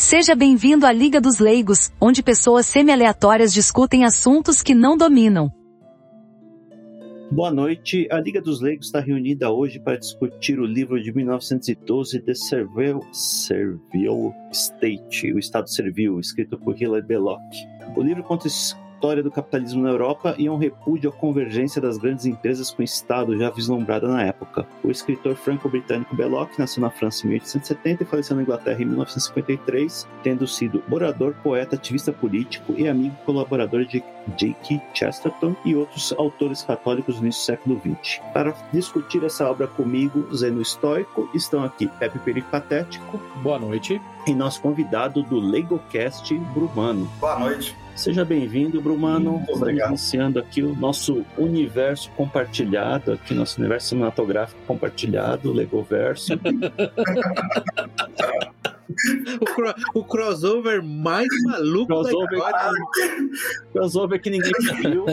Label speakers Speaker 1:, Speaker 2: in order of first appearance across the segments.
Speaker 1: Seja bem-vindo à Liga dos Leigos, onde pessoas semi-aleatórias discutem assuntos que não dominam.
Speaker 2: Boa noite. A Liga dos Leigos está reunida hoje para discutir o livro de 1912 The Servile, State, o Estado Servil, escrito por Hilary Belloc. O livro conta história do capitalismo na Europa e um repúdio à convergência das grandes empresas com o Estado já vislumbrada na época. O escritor franco-britânico Belloc nasceu na França em 1870 e faleceu na Inglaterra em 1953, tendo sido orador, poeta, ativista político e amigo colaborador de J.K. Chesterton e outros autores católicos no início do século XX. Para discutir essa obra comigo, Zeno Estoico, estão aqui Pepe Perico Patético.
Speaker 3: Boa noite.
Speaker 2: E nosso convidado do LegoCast, Brumano.
Speaker 4: Boa noite.
Speaker 2: Seja bem-vindo, Brumano.
Speaker 4: Muito obrigado.
Speaker 2: iniciando aqui o nosso universo compartilhado, aqui nosso universo cinematográfico compartilhado, Legoverso.
Speaker 3: O, cro- o crossover mais maluco
Speaker 2: crossover,
Speaker 3: da história.
Speaker 2: crossover que ninguém viu.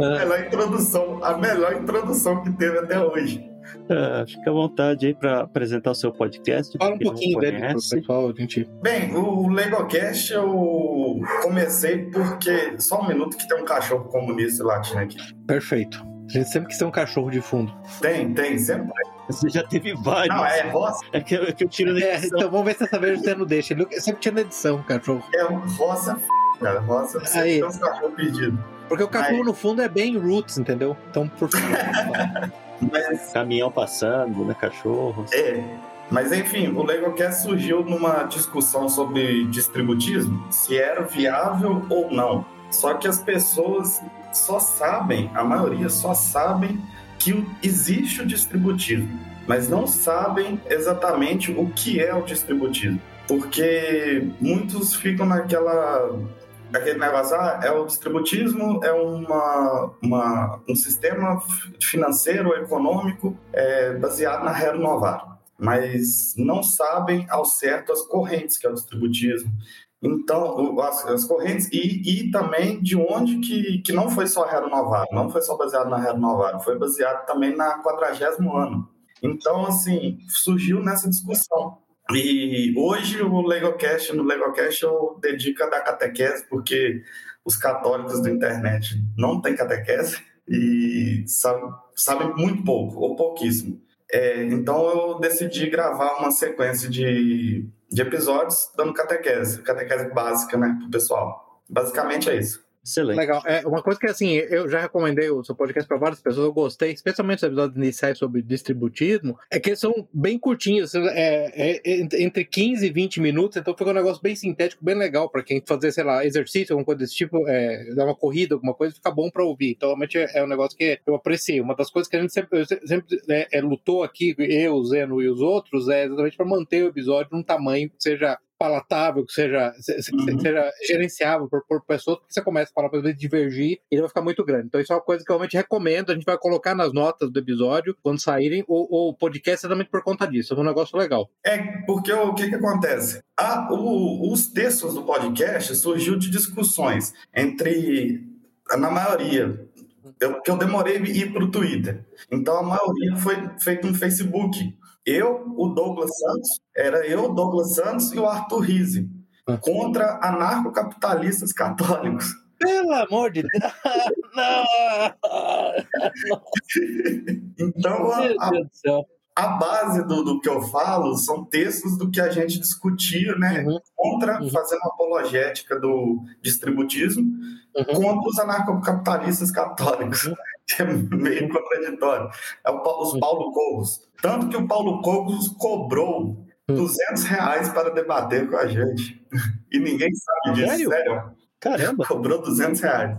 Speaker 4: A melhor introdução, a melhor introdução que teve até hoje.
Speaker 2: Ah, fica à vontade aí para apresentar o seu podcast.
Speaker 3: Fala um pouquinho dele pro
Speaker 2: conhece.
Speaker 3: pessoal, gente.
Speaker 4: Bem, o LegoCast eu comecei porque. Só um minuto que tem um cachorro comunista latindo aqui.
Speaker 3: Perfeito. A gente sempre quis ter um cachorro de fundo.
Speaker 4: Tem, tem, sempre.
Speaker 2: Você já teve vários.
Speaker 4: Não, é roça,
Speaker 2: É que, eu- é que eu tiro na
Speaker 3: É,
Speaker 2: edição.
Speaker 3: então vamos ver se essa vez você não deixa. Ele sempre tinha na edição, cachorro.
Speaker 4: é roça, f, cara. Roça sempre
Speaker 3: Aí.
Speaker 4: tem uns cachorros perdidos.
Speaker 3: Porque o cachorro
Speaker 4: Aí.
Speaker 3: no fundo é bem roots, entendeu? Então, por favor.
Speaker 4: Mas,
Speaker 2: Caminhão passando, né? Cachorro.
Speaker 4: é. Mas enfim, o LegoCast surgiu numa discussão sobre distributismo, se era viável ou não. Só que as pessoas só sabem, a maioria só sabem que existe o distributismo, mas não sabem exatamente o que é o distributismo. Porque muitos ficam naquela aquele negócio, ah, é o distributismo, é uma, uma- um sistema financeiro, econômico é, baseado na renovável, mas não sabem ao certo as correntes que é o distributismo. Então, as, as correntes, e, e também de onde que, que não foi só renovável, não foi só baseado na renovável, foi baseado também na 40 ano. Então, assim, surgiu nessa discussão. E hoje o LegoCast, no LegoCast eu dedico a dar catequese, porque os católicos da internet não têm catequese e sabem, sabem muito pouco, ou pouquíssimo. É, então eu decidi gravar uma sequência de, de episódios dando catequese, catequese básica, né, pro pessoal. Basicamente é isso.
Speaker 2: Excelente.
Speaker 3: Legal. É, uma coisa que, assim, eu já recomendei o seu podcast para várias pessoas, eu gostei, especialmente os episódios iniciais sobre distributismo, é que eles são bem curtinhos, é, é- é entre 15 e 20 minutos, então fica um negócio bem sintético, bem legal para quem fazer, sei lá, exercício, alguma coisa desse tipo, é, dar uma corrida, alguma coisa, fica bom para ouvir. Então, realmente é, é um negócio que eu apreciei. Uma das coisas que a gente sempre, sempre é, é, lutou aqui, eu, o Zeno e os outros, é exatamente para manter o episódio num tamanho que seja palatável, que seja, se- se-
Speaker 4: Uhum.
Speaker 3: seja gerenciável por, por pessoas, porque você começa a falar para divergir e ele vai ficar muito grande. Então, isso é uma coisa que eu realmente recomendo. A gente vai colocar nas notas do episódio quando saírem o, o podcast exatamente por conta disso. É um negócio legal.
Speaker 4: É porque o que, que acontece? Ah, o- os textos do podcast surgiu de discussões entre, na maioria, eu, que eu demorei a ir para o Twitter. Então a maioria foi feito no Facebook. Eu, o Douglas Santos, era eu, o Douglas Santos e o Arthur Rizzi,
Speaker 3: Ah.
Speaker 4: contra anarcocapitalistas católicos.
Speaker 3: Pelo amor de Deus! Não!
Speaker 4: Então a, a a base do, do que eu falo são textos do que a gente discutia, né?
Speaker 3: Uhum,
Speaker 4: Contra,
Speaker 3: Uhum.
Speaker 4: fazendo uma apologética do distributismo,
Speaker 3: uhum.
Speaker 4: contra os anarcocapitalistas católicos. Que é meio contraditório. É o os
Speaker 3: Uhum.
Speaker 4: Paulo Cogos. Tanto que o Paulo Cogos cobrou
Speaker 3: Uhum.
Speaker 4: 200 reais para debater com a gente. E ninguém sabe disso,
Speaker 3: Sério?
Speaker 4: sério.
Speaker 2: Caramba.
Speaker 4: Cobrou 200 reais.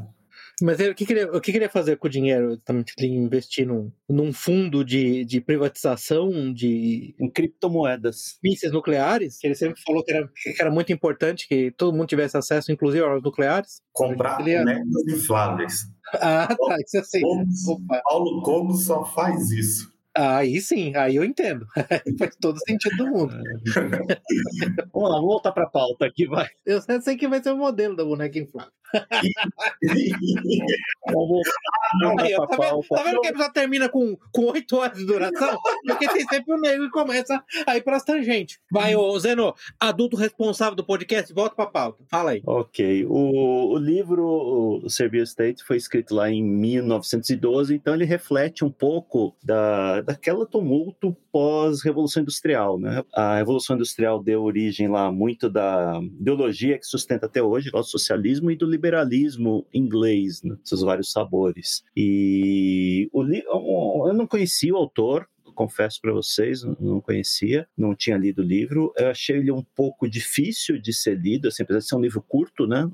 Speaker 3: Mas ele, o, que que ele, o que que ele ia fazer com o dinheiro? Ia investir num, num fundo de, de privatização de
Speaker 2: Em criptomoedas.
Speaker 3: mísseis nucleares? Que ele sempre falou que era, que era muito importante que todo mundo tivesse acesso, inclusive aos nucleares.
Speaker 4: Comprar
Speaker 3: é-
Speaker 4: bonecos infláveis.
Speaker 3: Ah, tá. Isso eu sei.
Speaker 4: Cogos-
Speaker 3: Opa.
Speaker 4: Paulo Cogos só faz isso.
Speaker 3: Aí sim, aí eu entendo. Faz todo sentido do mundo.
Speaker 2: Vamos lá, vamos voltar pra pauta aqui, vai.
Speaker 3: Eu sei que vai ser o modelo da boneca inflável. Aí, tá, vendo, tá vendo que a episódio termina com, com 8 horas de duração? Porque tem sempre um negro que começa a ir pras tangentes. Vai, ô Zeno, adulto responsável do podcast, volta pra pauta. Fala aí.
Speaker 2: Ok. O, o livro, o State, foi escrito lá em 1912, então ele reflete um pouco da, daquela tumulto pós-revolução industrial, né? A revolução industrial deu origem lá muito da ideologia que sustenta até hoje, o socialismo e do liberalismo inglês, né? seus vários sabores. E o, eu não conhecia o autor, confesso para vocês, não conhecia, não tinha lido o livro. Eu achei ele um pouco difícil de ser lido, assim, apesar de ser um livro curto, né?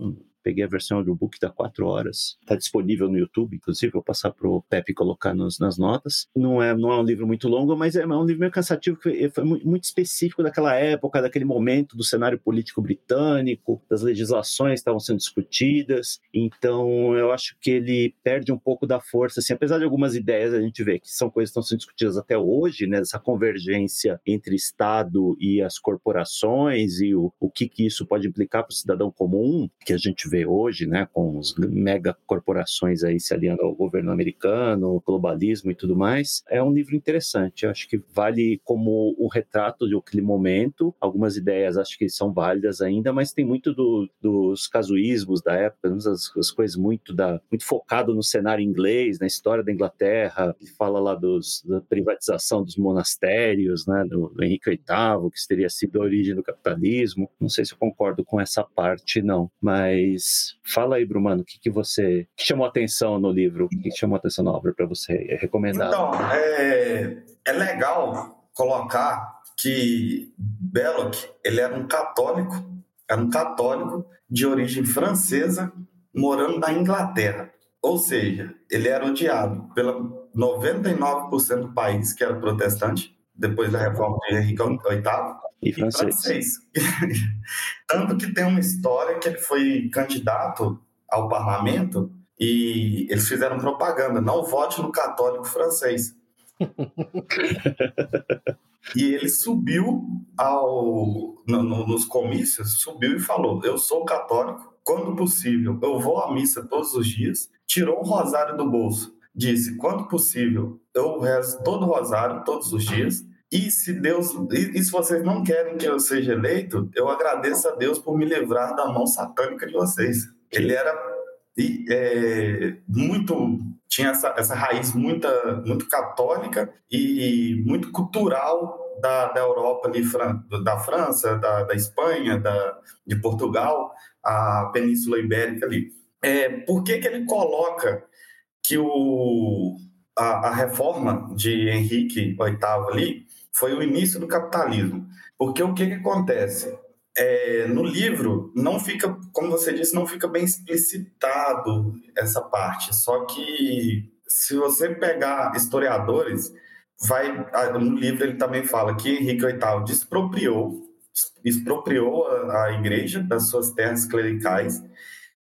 Speaker 2: Peguei a versão audiobook da 4 horas. Está disponível no YouTube, inclusive. Vou passar para o Pepe colocar nos, nas notas. Não é, não é um livro muito longo, mas é um livro meio cansativo, que foi muito específico daquela época, daquele momento do cenário político britânico, das legislações que estavam sendo discutidas. Então, eu acho que ele perde um pouco da força, assim, apesar de algumas ideias a gente vê que são coisas que estão sendo discutidas até hoje, né, essa convergência entre Estado e as corporações e o, o que, que isso pode implicar para o cidadão comum, que a gente vê vê hoje, né, com os megacorporações aí se aliando ao governo americano, globalismo e tudo mais, é um livro interessante. Eu acho que vale como o retrato de aquele momento. Algumas ideias acho que são válidas ainda, mas tem muito do, dos casuísmos da época, as, as, coisas muito da muito focado no cenário inglês, na história da Inglaterra. Ele fala lá dos, da privatização dos monastérios, né, do, do Henrique VIII, que teria sido a origem do capitalismo. Não sei se eu concordo com essa parte, não, mas mas fala aí, Brumano, o que, que você que chamou atenção no livro, o que, que chamou atenção na obra para você recomendar?
Speaker 4: Então, é, é legal colocar que Belloc ele era um católico, era um católico de origem francesa morando na Inglaterra. Ou seja, ele era odiado pela 99% do país que era protestante, depois da reforma de Henrique VIII,
Speaker 2: e francês. francês.
Speaker 4: Tanto que tem uma história que ele foi candidato ao parlamento e eles fizeram propaganda: não vote no católico francês. e ele subiu ao, no, no, nos comícios, subiu e falou: Eu sou católico, quando possível, eu vou à missa todos os dias. Tirou um rosário do bolso, disse: Quando possível, eu rezo todo o rosário todos os dias e se Deus, e, se vocês não querem que eu seja eleito, eu agradeço a Deus por me livrar da mão satânica de vocês. Ele era é, muito tinha essa, essa raiz muita, muito católica e muito cultural da, da Europa ali, da França, da, da Espanha, da, de Portugal, a Península Ibérica ali. É, por que, que ele coloca que o, a, a reforma de Henrique VIII ali foi o início do capitalismo. Porque o que, que acontece? É, no livro não fica, como você disse, não fica bem explicitado essa parte. Só que se você pegar historiadores, vai no livro ele também fala que Henrique VIII despropriou, expropriou a, a igreja das suas terras clericais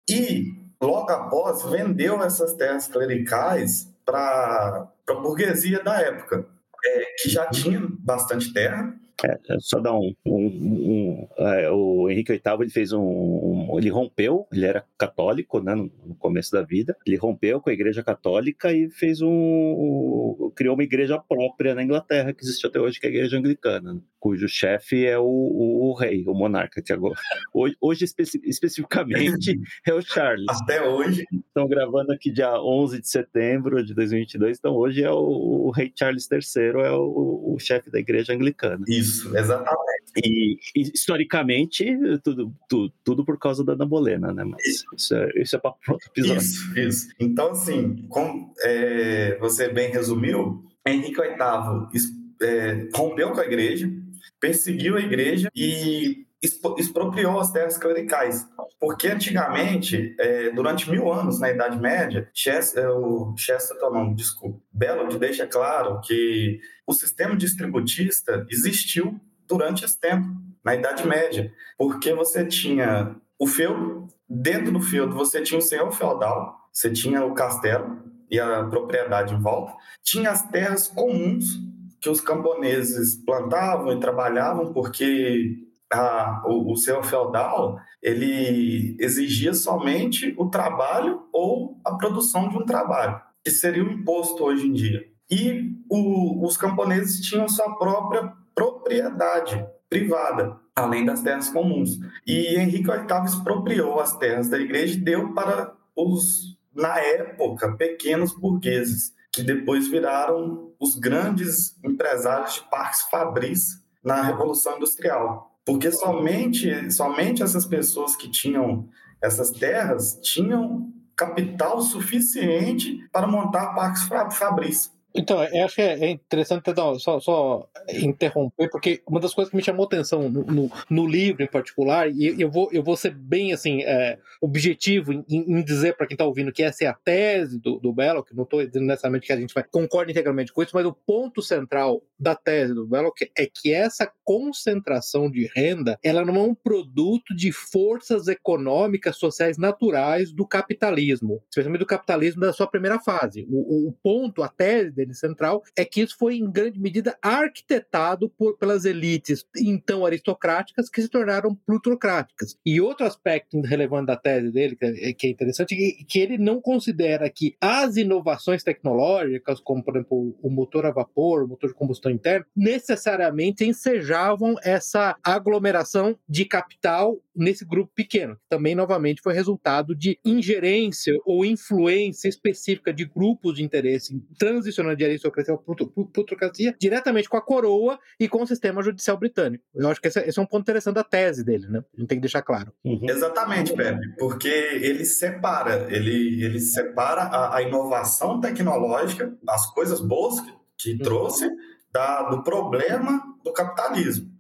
Speaker 4: e logo após vendeu essas terras clericais para a burguesia da época é, que já tinha bastante terra.
Speaker 2: É, é só dar um. um, um é, o Henrique VIII ele fez um, um, Ele rompeu, ele era católico né, no, no, começo da vida. Ele rompeu com a Igreja Católica e fez um. criou uma igreja própria na Inglaterra, que existe até hoje, que é a Igreja Anglicana. Né? cujo chefe é o, o, o, rei, o monarca que agora. Hoje, hoje especi especificamente é o Charles.
Speaker 4: Até hoje.
Speaker 2: Estão gravando aqui dia 11 de setembro de 2022, então hoje é o, o rei Charles III, é o, o chefe da igreja anglicana.
Speaker 4: Isso, exatamente.
Speaker 2: E, e historicamente, tudo, tudo, tudo, por causa da Ana Bolena, né? Mas isso é, isso é para outro episódio.
Speaker 4: Isso, isso. Então, assim, como é, você bem resumiu, Henrique VIII é, rompeu com a igreja, perseguiu a igreja e expropriou as terras clericais. Porque antigamente, é, durante mil anos, na Idade Média, Chester, é, o Chesterton, não, desculpa, Bellot deixa claro que o sistema distributista existiu durante esse tempo, na Idade Média, porque você tinha o feudo, dentro do feudo você tinha o senhor feudal, você tinha o castelo e a propriedade em volta, tinha as terras comuns que os camponeses plantavam e trabalhavam porque a, o, o feudal ele exigia somente o trabalho ou a produção de um trabalho, que seria o imposto hoje em dia. E o, os camponeses tinham sua própria propriedade privada, além das terras comuns. E Henrique VIII expropriou as terras da igreja e deu para os, na época, pequenos burgueses, que depois viraram os grandes empresários de parques fabris na Revolução Industrial. Porque somente, somente essas pessoas que tinham essas terras tinham capital suficiente para montar parques fabris.
Speaker 3: Então, eu acho que é interessante então, só, só, interromper, porque uma das coisas que me chamou atenção no, no, no livro em particular, e eu vou, eu vou ser bem assim, é, objetivo em, em dizer para quem está ouvindo que essa é a tese do, do Belloc, não estou dizendo necessariamente que a gente vai, concorda integralmente com isso, mas o ponto central da tese do Belloc é que essa concentração de renda ela não é um produto de forças econômicas, sociais naturais do capitalismo, especialmente do capitalismo da sua primeira fase. O, o ponto, a tese dele central, é que isso foi em grande medida arquitetado por, pelas elites então aristocráticas que se tornaram plutocráticas. E outro aspecto relevante da tese dele, que é, que é interessante, é que ele não considera que as inovações tecnológicas, como por exemplo o motor a vapor, o motor de combustão interna, necessariamente ensejavam essa aglomeração de capital nesse grupo pequeno, que também novamente foi resultado de ingerência ou influência específica de grupos de interesse transicionando de aristocracia para plutocracia diretamente com a coroa e com o sistema judicial britânico. Eu acho que esse é, esse é um ponto interessante da tese dele, né? A gente tem que deixar claro.
Speaker 4: Uhum. Exatamente, Pepe, porque ele separa, ele, ele separa a, a inovação tecnológica, as coisas boas que, que uhum. trouxe, da, do problema do capitalismo.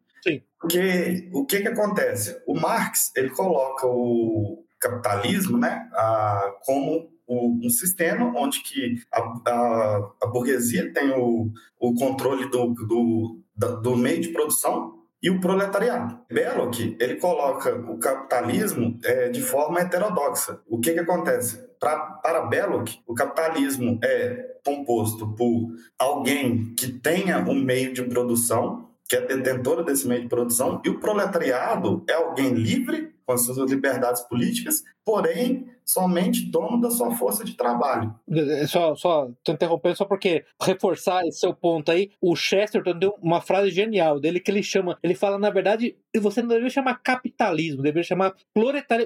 Speaker 4: Porque o que, que acontece? O Marx ele coloca o capitalismo né, a, como um sistema onde que a, a, a burguesia tem o, o controle do, do, do meio de produção e o proletariado. Belloc, ele coloca o capitalismo é, de forma heterodoxa. O que, que acontece? Pra, para Belloc, o capitalismo é composto por alguém que tenha um meio de produção, que é detentora desse meio de produção, e o proletariado é alguém livre, com as suas liberdades políticas, porém somente dono da sua força de trabalho.
Speaker 3: É, só, só tô interrompendo só porque reforçar esse seu ponto aí, o Chesterton deu uma frase genial dele que ele chama, ele fala na verdade, você não deveria chamar capitalismo, deveria chamar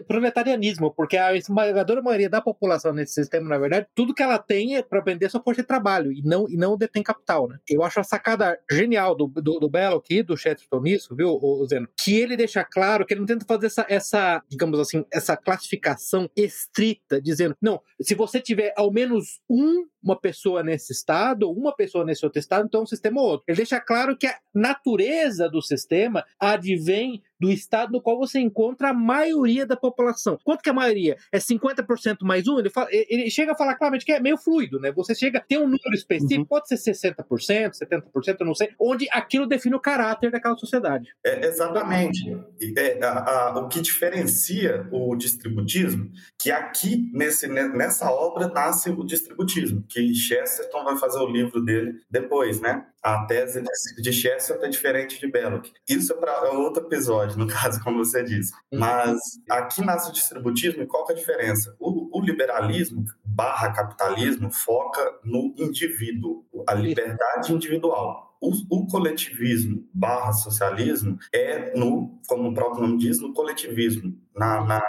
Speaker 3: proletarianismo, porque a esmagadora maioria da população nesse sistema, na verdade, tudo que ela tem é para vender sua força de trabalho e não e não detém capital, né? Eu acho a sacada genial do, do, do Belo aqui, do Chesterton nisso, viu, o Zeno, que ele deixa claro que ele não tenta fazer essa, essa digamos assim, essa classificação estrita, dizendo, não, se você tiver ao menos um uma pessoa nesse estado, ou uma pessoa nesse outro estado, então é um sistema ou outro. Ele deixa claro que a natureza do sistema advém do estado no qual você encontra a maioria da população. Quanto que é a maioria? É 50% mais um? Ele, fala, ele chega a falar claramente que é meio fluido, né? Você chega, tem um número específico, uhum. pode ser 60%, 70%, eu não sei, onde aquilo define o caráter daquela sociedade.
Speaker 4: É, exatamente. É, a, a, o que diferencia o distributismo, que aqui, nesse, nessa obra, nasce o distributismo, que Chesterton vai fazer o livro dele depois, né? A tese de Chesterton é diferente de Belloc. Isso é para é outro episódio, no caso, como você disse. Uhum. Mas aqui nasce o distributismo e qual é a diferença? O, o liberalismo barra capitalismo foca no indivíduo, a liberdade individual. O, coletivismo barra socialismo é no, como o próprio nome diz, no coletivismo, na, na,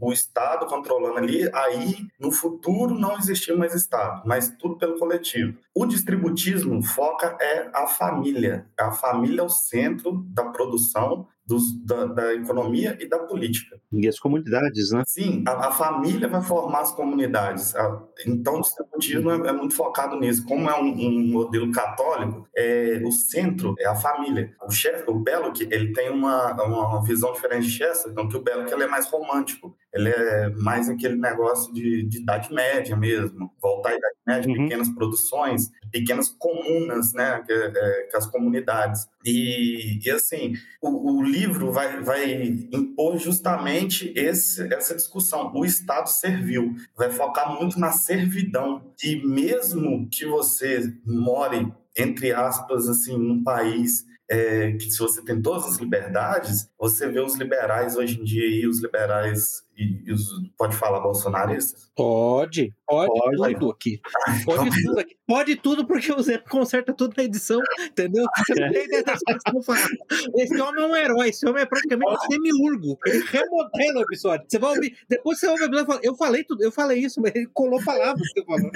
Speaker 4: o Estado controlando ali, aí no futuro não existia mais Estado, mas tudo pelo coletivo. O distributismo foca é a família, a família é o centro da produção dos, da, da, economia e da política.
Speaker 2: E as comunidades, né?
Speaker 4: Sim, a, a família vai formar as comunidades. A, então, o distributismo é, é, muito focado nisso. Como é um, um, modelo católico, é, o centro é a família. O, chefe, o Belloc, ele tem uma, uma visão diferente de Chester, então que o Belloc ele é mais romântico. Ele é mais aquele negócio de, de idade média mesmo, voltar à idade média, uhum. pequenas produções, pequenas comunas, né, que, é, que as comunidades. E, e assim, o, o, livro vai, vai impor justamente esse, essa discussão. O Estado servil vai focar muito na servidão. E mesmo que você more entre aspas, assim, num país é, que se você tem todas as liberdades, você vê os liberais hoje em dia e os liberais e, e os, pode falar bolsonaristas?
Speaker 3: Pode, pode, pode. tudo aqui. Pode tudo aqui. Pode tudo porque o Zé conserta tudo na edição, entendeu? Você não tem ideia das coisas que eu falo. Esse homem é um herói, esse homem é praticamente um demiurgo. Ele remodela o episódio. Você vai ouvir, depois você ouve o episódio eu falei tudo, eu falei isso, mas ele colou palavras que eu falei.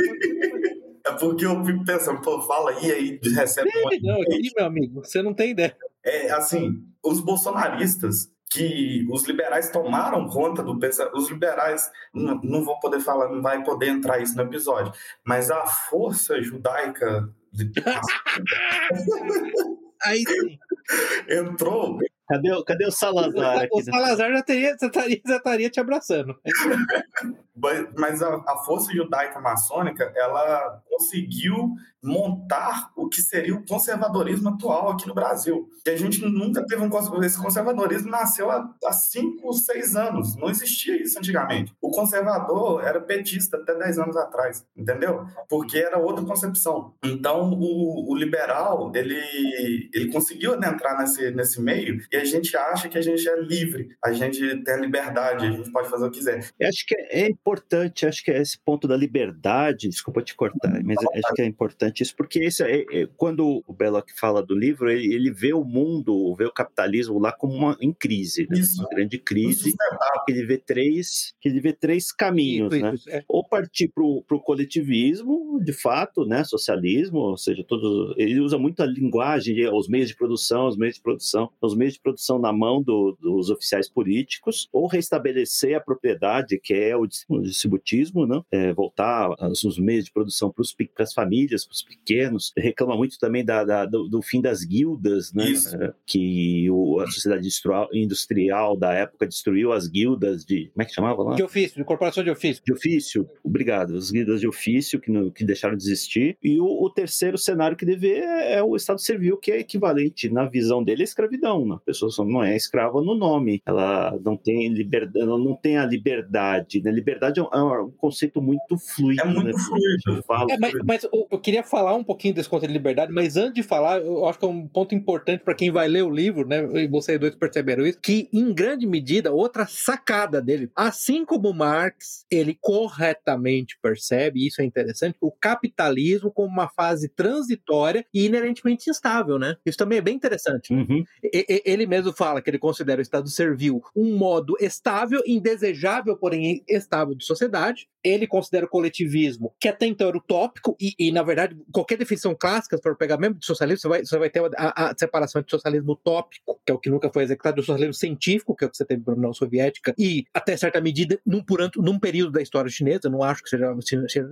Speaker 4: É porque eu fico pensando, pô, fala aí, aí recebe
Speaker 3: um monte Não, aqui, meu amigo, você não tem ideia.
Speaker 4: É, assim, os bolsonaristas, que os liberais tomaram conta do pensamento. Os liberais, não, não vou poder falar, não vai poder entrar isso no episódio, mas a força judaica.
Speaker 3: Aí sim.
Speaker 4: Entrou
Speaker 2: Cadê, cadê o Salazar?
Speaker 3: Aqui o Salazar já, teria, já, estaria, já estaria te abraçando.
Speaker 4: Mas a, a força judaica maçônica, ela conseguiu montar o que seria o conservadorismo atual aqui no Brasil. E a gente nunca teve um esse conservadorismo nasceu há, cinco, seis anos. Não existia isso antigamente. O conservador era petista até dez anos atrás, entendeu? Porque era outra concepção. Então o, o liberal ele ele conseguiu adentrar nesse nesse meio e a gente acha que a gente é livre, a gente tem a liberdade, a gente pode fazer o que quiser.
Speaker 2: Eu acho que é importante, acho que é esse ponto da liberdade, desculpa te cortar, mas acho que é importante isso, porque esse é, é, quando o Belloc fala do livro, ele, ele, vê o mundo, vê o capitalismo lá como uma em crise, né? uma grande crise, que ele vê três, que ele vê três caminhos, isso, né? Isso, é. Ou partir para o coletivismo, de fato, né? Socialismo, ou seja, todos, ele usa muito a linguagem, os meios de produção, os meios de produção, os meios de produção na mão do, dos oficiais políticos, ou restabelecer a propriedade, que é o distributismo, né? É, voltar os meios de produção para as famílias, para os pequenos. Reclama muito também da, da do, do, fim das guildas, né? É, que o, a sociedade industrial da época destruiu as guildas de. Como é que chamava lá?
Speaker 3: De ofício, de corporação de ofício.
Speaker 2: De ofício, obrigado. As guildas de ofício que, no, que deixaram de existir. E o, o terceiro cenário que vê é, é, o Estado Civil, que é equivalente, na visão dele, à escravidão. Né? pessoa não é escrava no nome, ela não tem liberdade, ela não tem a liberdade. Né? Liberdade é um, é um conceito muito fluido. É
Speaker 4: muito né? fluido.
Speaker 3: É, mas, mas eu, eu, queria falar um pouquinho desse conceito de liberdade, mas antes de falar, eu acho que é um ponto importante para quem vai ler o livro, né? E vocês dois perceberam isso, que em grande medida, outra sacada dele, assim como Marx, ele corretamente percebe, isso é interessante, o capitalismo como uma fase transitória e inerentemente instável, né? Isso também é bem interessante.
Speaker 2: Uhum.
Speaker 3: Ele ele mesmo fala que ele considera o Estado servil um modo estável, indesejável, porém estável de sociedade. Ele considera o coletivismo, que até então era utópico, e, e na verdade, qualquer definição clássica, for pegar mesmo de socialismo, você vai, você vai ter a, a, separação entre socialismo utópico, que é o que nunca foi executado, e o socialismo científico, que é o que você teve na União Soviética, e até certa medida, num, por, num período da história chinesa, não acho que seja,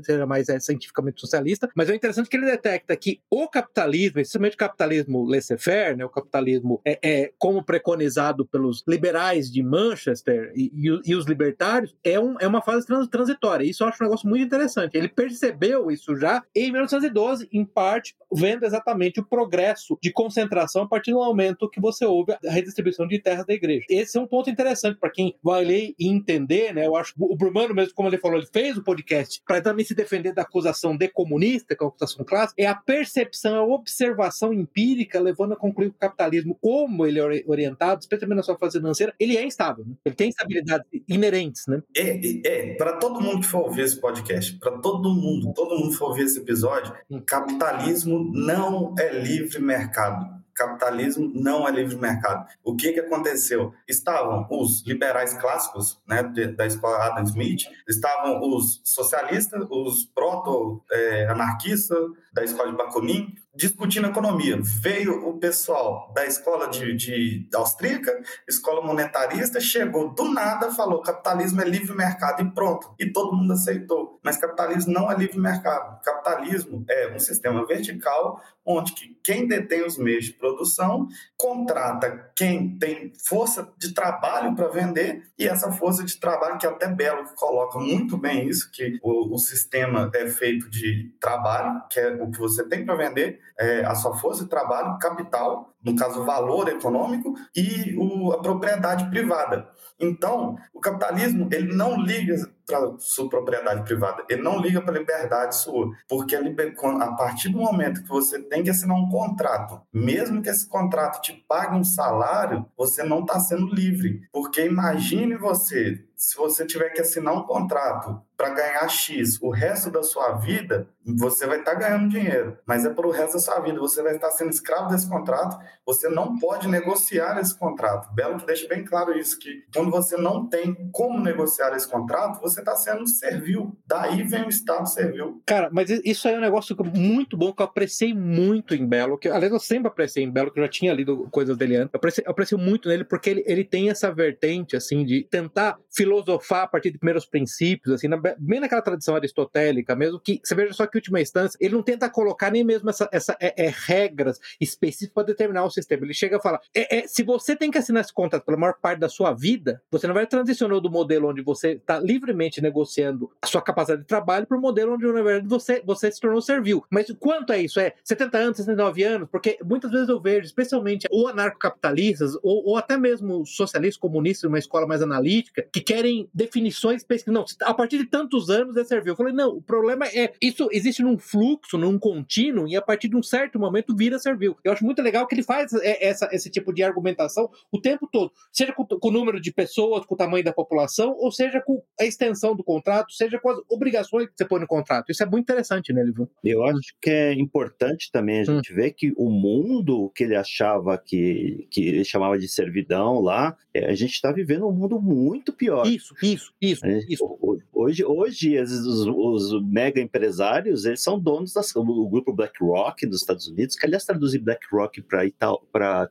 Speaker 3: seja mais é, cientificamente socialista, mas é interessante que ele detecta que o capitalismo, especialmente o capitalismo laissez-faire, né, o capitalismo é, é como preconizado pelos liberais de Manchester e, e, e os libertários, é, um, é uma fase trans, transitória. Isso eu acho um negócio muito interessante. Ele percebeu isso já em 1912, em parte, vendo exatamente o progresso de concentração a partir do momento que você ouve a redistribuição de terras da igreja. Esse é um ponto interessante para quem vai ler e entender, né? Eu acho o Brumano mesmo, como ele falou, ele fez o podcast para também se defender da acusação de comunista, que é a acusação clássica, é a percepção, a observação empírica levando a concluir que o capitalismo, como ele é orientado, especialmente na sua fase financeira, ele é instável. Né? Ele tem instabilidades inerentes, né?
Speaker 4: É, é para todo mundo que for ouvir esse podcast, para todo mundo, todo mundo for ouvir esse episódio, hum. capitalismo não é livre mercado capitalismo não é livre mercado. O que, que aconteceu? Estavam os liberais clássicos, né, da escola Adam Smith, estavam os socialistas, os proto-anarquistas é, da escola de Bakunin, discutindo economia. Veio o pessoal da escola de, de austríaca, escola monetarista, chegou do nada, falou capitalismo é livre mercado e pronto. E todo mundo aceitou. Mas capitalismo não é livre mercado. Capitalismo é um sistema vertical onde que quem detém os meios de produção contrata quem tem força de trabalho para vender e essa força de trabalho que até Belo coloca muito bem isso que o, o sistema é feito de trabalho que é o que você tem para vender é, a sua força de trabalho, capital, no caso, valor econômico e o, a propriedade privada. Então, o capitalismo ele não liga para sua propriedade privada, ele não liga para a liberdade sua, porque a, partir do momento que você tem que assinar um contrato, mesmo que esse contrato te pague um salário, você não está sendo livre, porque imagine você se você tiver que assinar um contrato para ganhar X o resto da sua vida, você vai estar tá ganhando dinheiro, mas é para o resto da sua vida. Você vai estar sendo escravo desse contrato, você não pode negociar esse contrato. Belo deixa bem claro isso, que quando você não tem como negociar esse contrato, você está sendo servil. Daí vem o Estado servil.
Speaker 3: Cara, mas isso aí é um negócio muito bom que eu apreciei muito em Belo, que aliás eu sempre apreciei em Belo, que eu já tinha lido coisas dele antes. Eu aprecio, eu muito nele porque ele, ele tem essa vertente, assim, de tentar filosofar a partir de primeiros princípios, assim, na, bem naquela tradição aristotélica mesmo, que você veja só que, última instância, ele não tenta colocar nem mesmo essa, essa é, é regras específicas para determinar o sistema. Ele chega a falar: é, é, se você tem que assinar esse contrato pela maior parte da sua vida, você não vai transicionar do modelo onde você está livremente negociando a sua capacidade de trabalho para o modelo onde, na verdade, você, você se tornou servil. Mas quanto é isso? É 70 anos, 69 anos? Porque muitas vezes eu vejo, especialmente ou anarcocapitalistas, ou, ou até mesmo socialistas comunistas, uma escola mais analítica, que querem definições específicas. Não, a partir de tantos anos é servil. Eu falei, não, o problema é isso existe num fluxo, num contínuo, e a partir de um certo momento vira servil. Eu acho muito legal que ele faz essa, esse tipo de argumentação o tempo todo, seja com, com, o número de pessoas, com o tamanho da população, ou seja com a extensão do contrato, seja com as obrigações que você põe no contrato. Isso é muito interessante, né, Livro?
Speaker 2: Eu acho que é importante também a gente hum. ver que o mundo que ele achava que, que ele chamava de servidão lá, é, a gente está vivendo um mundo muito pior.
Speaker 3: Isso, isso, isso. Isso.
Speaker 2: Hoje, hoje os, os mega empresários, eles são donos do grupo BlackRock dos Estados Unidos, que aliás traduzir BlackRock para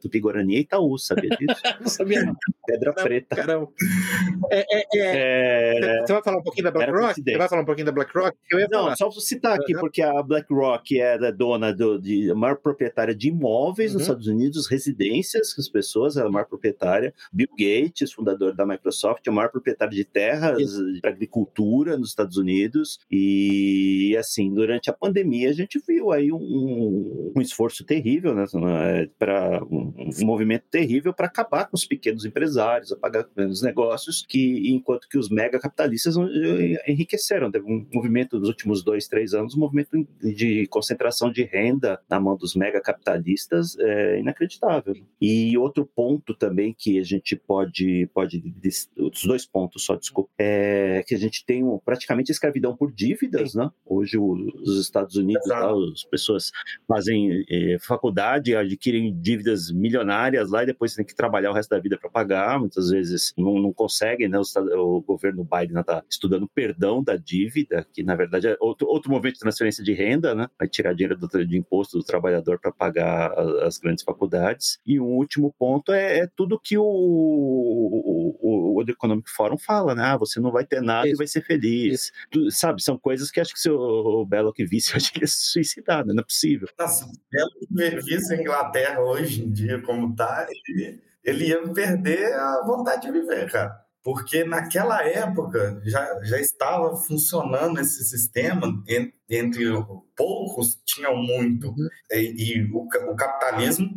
Speaker 2: Tupi-Guarani e Itaú, sabia disso?
Speaker 3: não sabia não.
Speaker 2: Pedra não, Preta.
Speaker 3: Caramba. É, é, é, é, você vai falar um pouquinho da BlackRock? Você vai falar um pouquinho da BlackRock?
Speaker 2: não, falar. só citar aqui, porque a BlackRock é dona do, de a maior proprietária de imóveis uhum. nos Estados Unidos, residências, as pessoas, ela é a maior proprietária. Bill Gates, fundador da Microsoft, é o maior proprietário de terras para agricultura nos Estados Unidos. E assim, durante a pandemia a gente viu aí um, um esforço terrível, né, para um, um, movimento terrível para acabar com os pequenos empresários, apagar os negócios, que enquanto que os mega capitalistas enriqueceram. Teve um movimento nos últimos dois, três anos, um movimento de concentração de renda na mão dos mega capitalistas é inacreditável. E outro ponto também que a gente pode, pode os dois pontos só, desculpa, é que a gente tem um, praticamente escravidão por dívidas, Sim. né? Hoje os Estados Unidos, lá, as pessoas fazem é, faculdade, adquirem dívidas milionárias lá e depois tem que trabalhar o resto da vida para pagar. Muitas vezes não, não conseguem, né? O, o governo Biden está estudando perdão da dívida, que na verdade é outro, outro movimento de transferência de renda, né? Vai tirar dinheiro do, de imposto do trabalhador para pagar as, grandes faculdades. E o último ponto é, é tudo que o, o, o, World Economic Forum fala, né? Ah, você não vai ter nada Isso. e vai ser feliz. Tu, sabe, são coisas que acho que se o, o Belo que visse, eu acho que ia se suicidar, né? não é possível.
Speaker 4: Nossa, Belo que visse a Hoje em dia como tá, ele, ele ia perder a vontade de viver, cara porque naquela época já, já estava funcionando esse sistema, entre poucos tinham muito. Uhum. E, e o, o, capitalismo,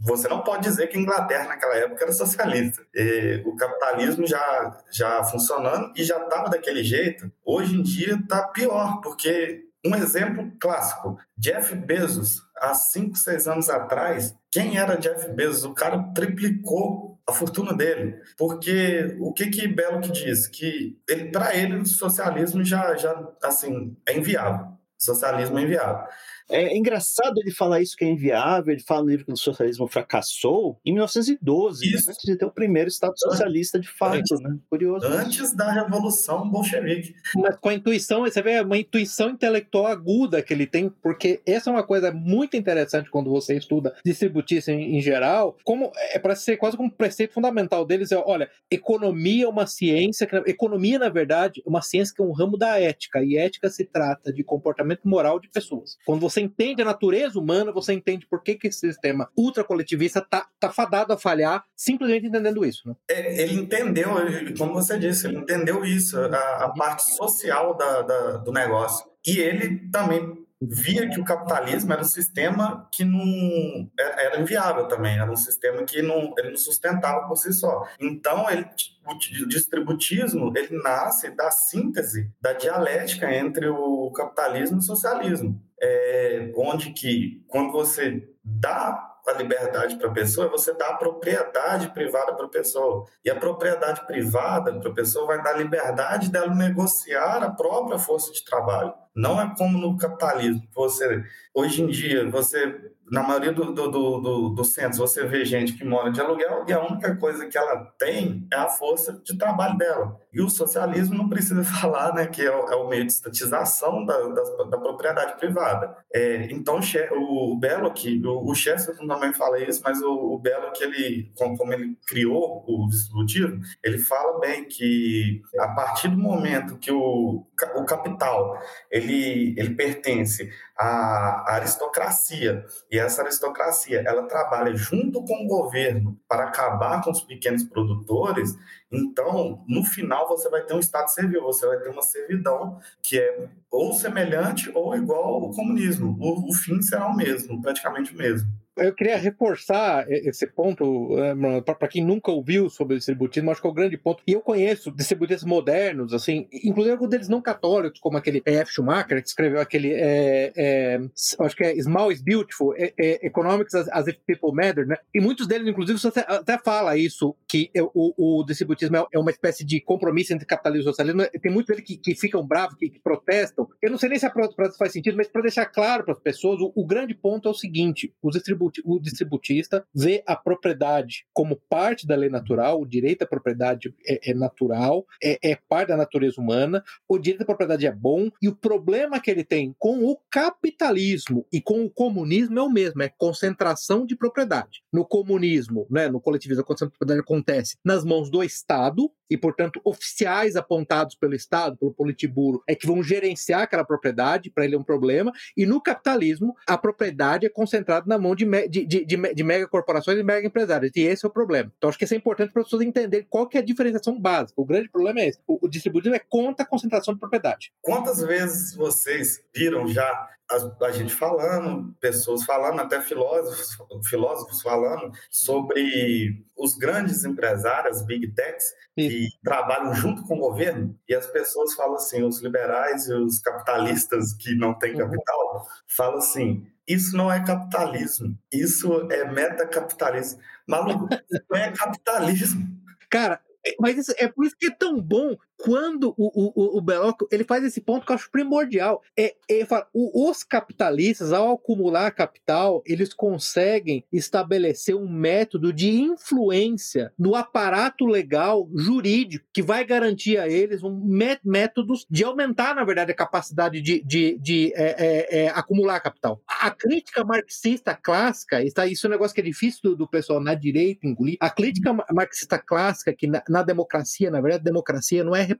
Speaker 4: você não pode dizer que a Inglaterra naquela época era socialista. E, o capitalismo já, já funcionando e já estava daquele jeito. Hoje em dia está pior, porque um exemplo clássico: Jeff Bezos, há 5, 6 anos atrás, quem era Jeff Bezos? O cara triplicou a fortuna dele. Porque o que que Belo que diz? Que ele, para ele o socialismo já, já assim, é inviável. O socialismo é inviável.
Speaker 2: É, engraçado ele falar isso que é inviável, ele fala no livro que o socialismo fracassou em 1912, né? antes de ter o primeiro Estado socialista de fato, antes, né? Curioso.
Speaker 4: Antes da Revolução Bolchevique.
Speaker 3: Mas com a intuição, você vê uma intuição intelectual aguda que ele tem, porque essa é uma coisa muito interessante quando você estuda distributismo em, em geral, como é para ser quase como um preceito fundamental deles é, olha, economia é uma ciência, que, economia na verdade é uma ciência que é um ramo da ética, e ética se trata de comportamento moral de pessoas. Quando você você entende a natureza humana, você entende por que, que esse sistema ultracoletivista está tá fadado a falhar, simplesmente entendendo isso. Né?
Speaker 4: Ele entendeu, como você disse, ele entendeu isso, a, a parte social da, da, do negócio. E ele também via que o capitalismo era um sistema que não era inviável também, era um sistema que não, ele não sustentava por si só. Então, ele, o distributismo ele nasce da síntese da dialética entre o capitalismo e o socialismo, é, onde que quando você dá a liberdade para a pessoa, você dá a propriedade privada para a pessoa. E a propriedade privada para a pessoa vai dar liberdade dela negociar a própria força de trabalho. Não é como no capitalismo, você hoje em dia você na maioria do, do, do, do, centros você vê gente que mora de aluguel e a única coisa que ela tem é a força de trabalho dela. E o socialismo não precisa falar, né, que é o, é o meio de estatização da, da, da propriedade privada. É, então, o, Belo aqui, o, o Chesterton também fala isso, mas o, o Belo que ele, como, como ele criou o distributivo, ele fala bem que a partir do momento que o, o capital ele, ele pertence à aristocracia e essa aristocracia ela trabalha junto com o governo para acabar com os pequenos produtores, então no final você vai ter um estado servil, você vai ter uma servidão que é ou semelhante ou igual ao comunismo. O, o fim será o mesmo, praticamente o mesmo.
Speaker 3: Eu queria reforçar esse ponto, né, para quem nunca ouviu sobre o distributismo, acho que é o grande ponto. E eu conheço distributistas modernos, assim, inclusive alguns deles não católicos, como aquele F. Schumacher, que escreveu aquele, é, é, acho que é Small is Beautiful, é, é, Economics as, as, If People Matter, né? E muitos deles, inclusive, até, até fala isso, que o, o distributismo é, é uma espécie de compromisso entre capitalismo e socialismo. Tem muitos deles que, que ficam bravos, que, que, protestam. Eu não sei nem se a protesta faz sentido, mas para deixar claro para as pessoas, o, o grande ponto é o seguinte: os distributistas o distributista vê a propriedade como parte da lei natural, o direito à propriedade é, é natural, é, é, parte da natureza humana, o direito à propriedade é bom, e o problema que ele tem com o capitalismo e com o comunismo é o mesmo, é concentração de propriedade. No comunismo, né, no coletivismo, a concentração de propriedade acontece nas mãos do Estado, e, portanto, oficiais apontados pelo Estado, pelo Politburo, é que vão gerenciar aquela propriedade, para ele é um problema, e no capitalismo, a propriedade é concentrada na mão de, de, de, de, de mega corporações e mega empresários, e esse é o problema. Então, acho que isso é importante para as pessoas entenderem qual que é a diferenciação básica. O grande problema é esse. O, o distribuidor é contra a concentração de propriedade.
Speaker 4: Quantas vezes vocês viram já a, a, gente falando, pessoas falando, até filósofos, filósofos falando sobre os grandes empresários, big techs, que trabalham junto com o governo, e as pessoas falam assim, os liberais e os capitalistas que não têm uhum. capital, falam assim, isso não é capitalismo, isso é metacapitalismo. Maluco, isso não é capitalismo.
Speaker 3: Cara, mas isso, é por isso que é tão bom quando o, o, o Belloc ele faz esse ponto que eu acho primordial. É, é fala, os capitalistas, ao acumular capital, eles conseguem estabelecer um método de influência no aparato legal jurídico que vai garantir a eles um métodos de aumentar, na verdade, a capacidade de, de, de é, é, é acumular capital. A crítica marxista clássica, está, isso é um negócio que é difícil do, do pessoal na direita engolir. A crítica marxista clássica, que na, na democracia, na verdade, democracia não é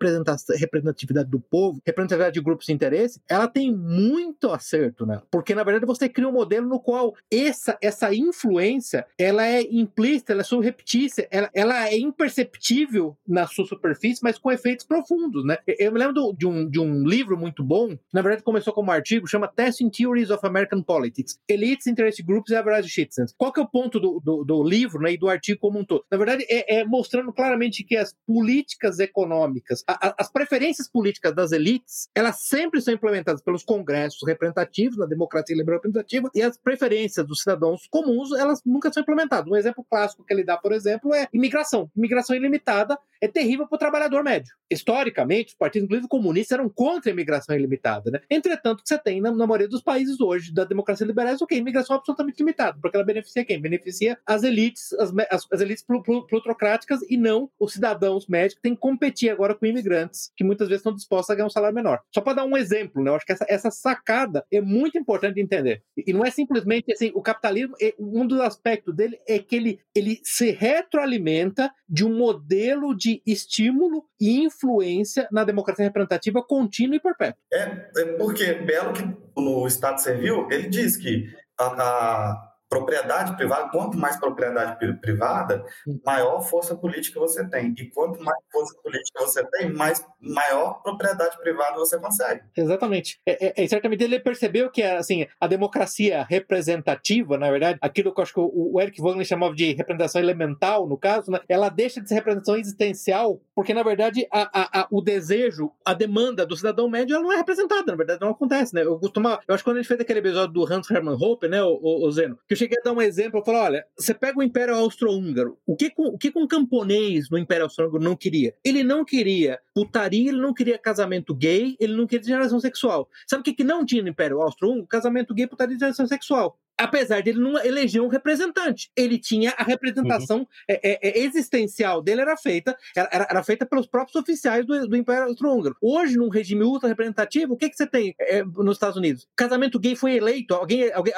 Speaker 3: representatividade do povo, representatividade de grupos de interesse, ela tem muito acerto nela. Porque, na verdade, você cria um modelo no qual essa, essa influência ela é implícita, ela é surreptícia, ela, ela é imperceptível na sua superfície, mas com efeitos profundos, né? Eu me lembro de, um, de um livro muito bom, na verdade começou como artigo, chama Testing Theories of American Politics, Elites, Interest Groups e Average Citizens. Qual que é o ponto do, do, do livro né, e do artigo como um todo? Na verdade, é, é mostrando claramente que as políticas econômicas, a, as preferências políticas das elites, elas sempre são implementadas pelos congressos representativos, na democracia liberal representativa, e as preferências dos cidadãos comuns, elas nunca são implementadas. Um exemplo clássico que ele dá, por exemplo, é imigração. Imigração ilimitada é terrível para o trabalhador médio. Historicamente, os partidos, inclusive comunistas, eram contra a imigração ilimitada. Né? Entretanto, que você tem na, na maioria dos países hoje da democracia liberal, o que? Imigração absolutamente limitada, porque ela beneficia quem? Beneficia as elites, as, as, as elites plutocráticas e não os cidadãos médicos que têm que competir agora com imigrantes, que muitas vezes estão dispostos a ganhar um salário menor. Só para dar um exemplo, né? eu acho que essa, essa sacada é muito importante de entender. E, não é simplesmente assim, o capitalismo, um dos aspectos dele é que ele, ele se retroalimenta de um modelo de estímulo e influência na democracia representativa contínua e perpétua.
Speaker 4: É, é porque Belo, que no Estado Civil, ele diz que a, a propriedade privada, quanto mais propriedade privada, maior força política você tem. E quanto mais força política você tem, mais maior propriedade privada você consegue.
Speaker 3: Exatamente. É, é, é certamente ele percebeu que assim, a democracia representativa, na verdade, aquilo que eu acho que o, Eric Wagner chamava de representação elemental, no caso, né, ela deixa de ser representação existencial, porque, na verdade, a, a, a, o desejo, a demanda do cidadão médio, ela não é representada, na verdade, não acontece, né? Eu costumo, eu acho que quando a gente fez aquele episódio do Hans Hermann Hoppe, né, o, o, o Zeno, que eu cheguei a dar um exemplo, eu falei, olha, você pega o Império Austro-Húngaro, o que, o que um camponês no Império Austro-Húngaro não queria? Ele não queria putaria, ele não queria casamento gay, ele não queria geração sexual. Sabe o que, que não tinha no Império Austro-Húngaro? Casamento gay, putaria e geração sexual apesar de ele não eleger um representante. Ele tinha a representação uhum. é, é, é existencial dele era feita era, era, feita pelos próprios oficiais do, do Império Austro-Húngaro. Hoje, num regime ultra representativo, o que, que você tem é, nos Estados Unidos? Casamento gay foi eleito, alguém, alguém,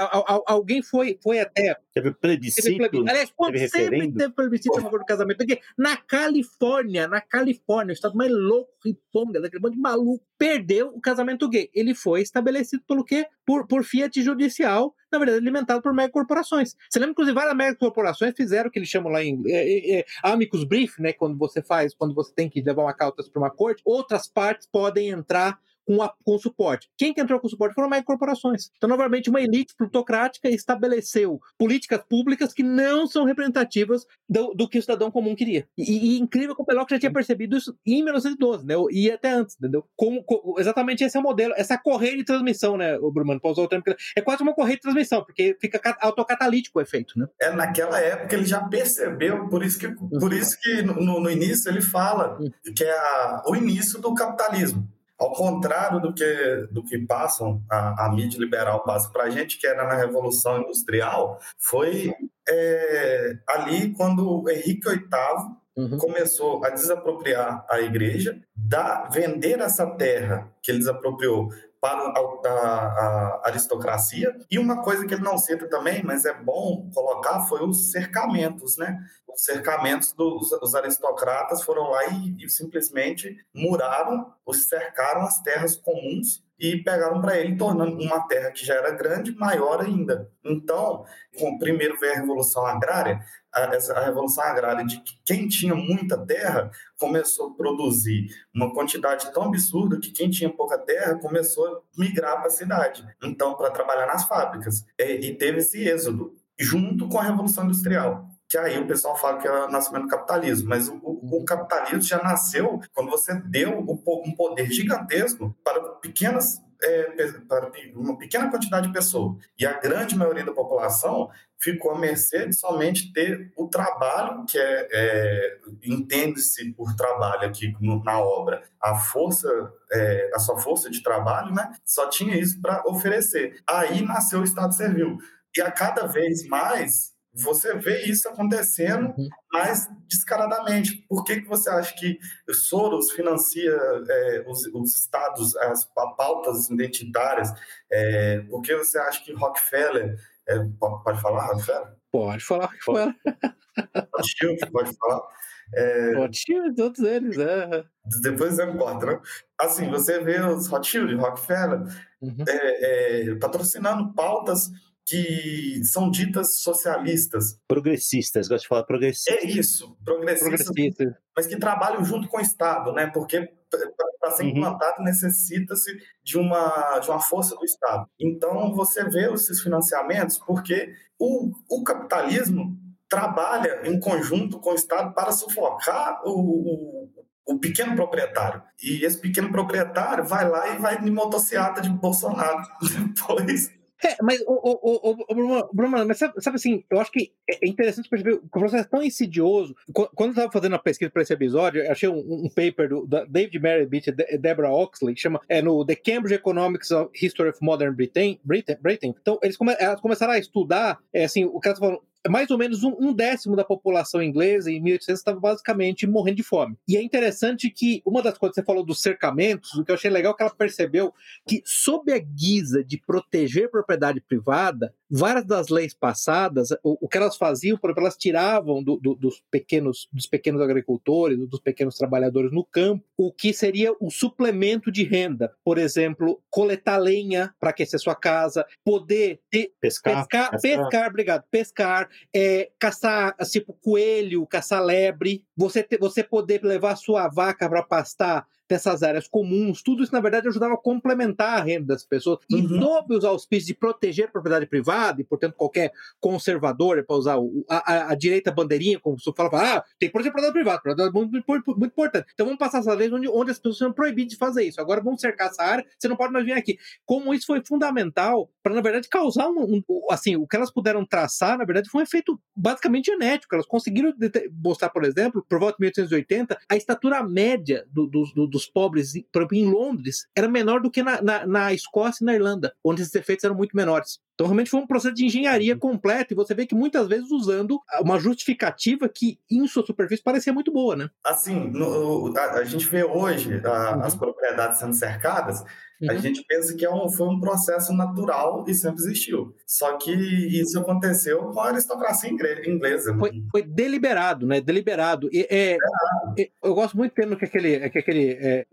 Speaker 3: alguém foi, foi até.
Speaker 2: Teve plebiscito. Teve plebiscito.
Speaker 3: Aliás, sempre referendo. teve plebiscito a favor do casamento gay. Na Califórnia, na Califórnia, o estado mais louco, riponga, daquele bando de maluco, perdeu o casamento gay. Ele foi estabelecido pelo quê? Por, por fiat judicial na verdade, alimentado por megacorporações. Você lembra, inclusive, várias megacorporações fizeram o que eles chamam lá em é, é, é, amicus brief, né? Quando você faz, quando você tem que levar uma causa para uma corte, outras partes podem entrar com, a, com suporte. Quem que entrou com suporte foram mais corporações. Então, novamente, uma elite plutocrática estabeleceu políticas públicas que não são representativas do, do que o cidadão comum queria. E, e incrível que o Peloc já tinha percebido isso em 1912, né? E até antes, entendeu? Como, como, exatamente esse é o modelo, essa correia de transmissão, né, o Brumano? Para usar o termo, é quase uma correia de transmissão, porque fica autocatalítico o efeito, né?
Speaker 4: É, naquela época ele já percebeu, por isso que, por isso que no, no início ele fala hum. que é a, o início do capitalismo. Ao contrário do que, do que passam, a, a mídia liberal passa para a gente, que era na Revolução Industrial, foi é, ali quando Henrique VIII uhum. começou a desapropriar a igreja, da, vender essa terra que ele desapropriou para a, a, aristocracia. E uma coisa que ele não cita também, mas é bom colocar, foi os cercamentos, né? Os cercamentos dos os aristocratas foram lá e, e simplesmente muraram, os cercaram as terras comuns e pegaram para ele, tornando uma terra que já era grande maior ainda. Então, com, primeiro veio a Revolução Agrária, a, Revolução Agrária de que quem tinha muita terra começou a produzir uma quantidade tão absurda que quem tinha pouca terra começou a migrar para a cidade, então, para trabalhar nas fábricas. E, e teve esse êxodo, junto com a Revolução Industrial que aí o pessoal fala que é o nascimento do capitalismo, mas o, o, capitalismo já nasceu quando você deu um poder gigantesco para pequenas é, para uma pequena quantidade de pessoas. E a grande maioria da população ficou à mercê de somente ter o trabalho, que é, é entende-se por trabalho aqui na obra, a força, é, a sua força de trabalho, né? Só tinha isso para oferecer. Aí nasceu o Estado Servil. E a cada vez mais você vê isso acontecendo uhum. mais descaradamente. Por que, que você acha que Soros financia é, os, os, estados, as pautas identitárias? É, por que você acha que Rockefeller. É, pode falar, Rockefeller?
Speaker 3: Pode falar.
Speaker 4: Rothschild, pode falar.
Speaker 3: É, Rothschild, todos eles, é.
Speaker 4: Depois não importa, né? Assim, você vê os Rothschild, Rockefeller, uhum. é, é, patrocinando pautas que são ditas socialistas.
Speaker 2: Progressistas, gosto de falar progressistas.
Speaker 4: É isso, progressistas, Progressista. mas que trabalham junto com o Estado, né? Porque para ser uhum. necessita-se de uma, de uma força do Estado. Então você vê esses financiamentos porque o, o capitalismo trabalha em conjunto com o Estado para sufocar o, o, o pequeno proprietário. E esse pequeno proprietário vai lá e vai de motocicleta de Bolsonaro depois
Speaker 3: é, mas, o, o, o, o Bruno, mas sabe, sabe, assim, eu acho que é interessante perceber que o processo é tão insidioso. Quando eu estava fazendo a pesquisa para esse episódio, eu achei um, um paper do da David Merritt e Deborah Oxley, que chama é, no The Cambridge Economics of History of Modern Britain. Britain, Britain. Então, eles come, elas começaram a estudar, é, assim, o cara tá falando, mais ou menos um, um, décimo da população inglesa em 1800 estava basicamente morrendo de fome. E é interessante que uma das coisas que você falou dos cercamentos, o que eu achei legal é que ela percebeu que, sob a guisa de proteger propriedade privada, várias das leis passadas, o, o que elas faziam, por exemplo, elas tiravam do, do, dos, pequenos, dos pequenos agricultores, dos pequenos trabalhadores no campo, o que seria o suplemento de renda. Por exemplo, coletar lenha para aquecer sua casa, poder ter,
Speaker 2: pescar,
Speaker 3: pescar, pescar, pescar obrigado, pescar, é, caçar tipo coelho, caçar lebre, você, ter, você poder levar sua vaca para pastar dessas áreas comuns, tudo isso, na verdade, ajudava a complementar a renda das pessoas. E uhum. sob os auspícios de proteger a propriedade privada, e, portanto, qualquer conservador, para usar o, a, a, direita bandeirinha, como você fala, ah, tem que proteger a propriedade privada, propriedade muito, muito, muito, importante. Então vamos passar essa lei onde, onde as pessoas são proibidas de fazer isso. Agora vamos cercar essa área, você não pode mais vir aqui. Como isso foi fundamental para, na verdade, causar um, um, Assim, o que elas puderam traçar, na verdade, foi um efeito basicamente genético. Elas conseguiram mostrar, por exemplo, por volta de 1880, a estatura média do, do, do dos pobres, por exemplo, em Londres, era menor do que na, na, na Escócia e na Irlanda, onde esses efeitos eram muito menores. Então, realmente foi um processo de engenharia uhum. completo, e você vê que muitas vezes usando uma justificativa que, em sua superfície, parecia muito boa, né?
Speaker 4: Assim, no, a, a, gente vê hoje a, uhum. as propriedades sendo cercadas, uhum. a gente pensa que é um, foi um processo natural e sempre existiu. Só que isso aconteceu com a aristocracia inglesa.
Speaker 3: Né? Foi, foi deliberado, né? Deliberado. E, é, é, eu gosto muito do termo que aquele, que aquele é,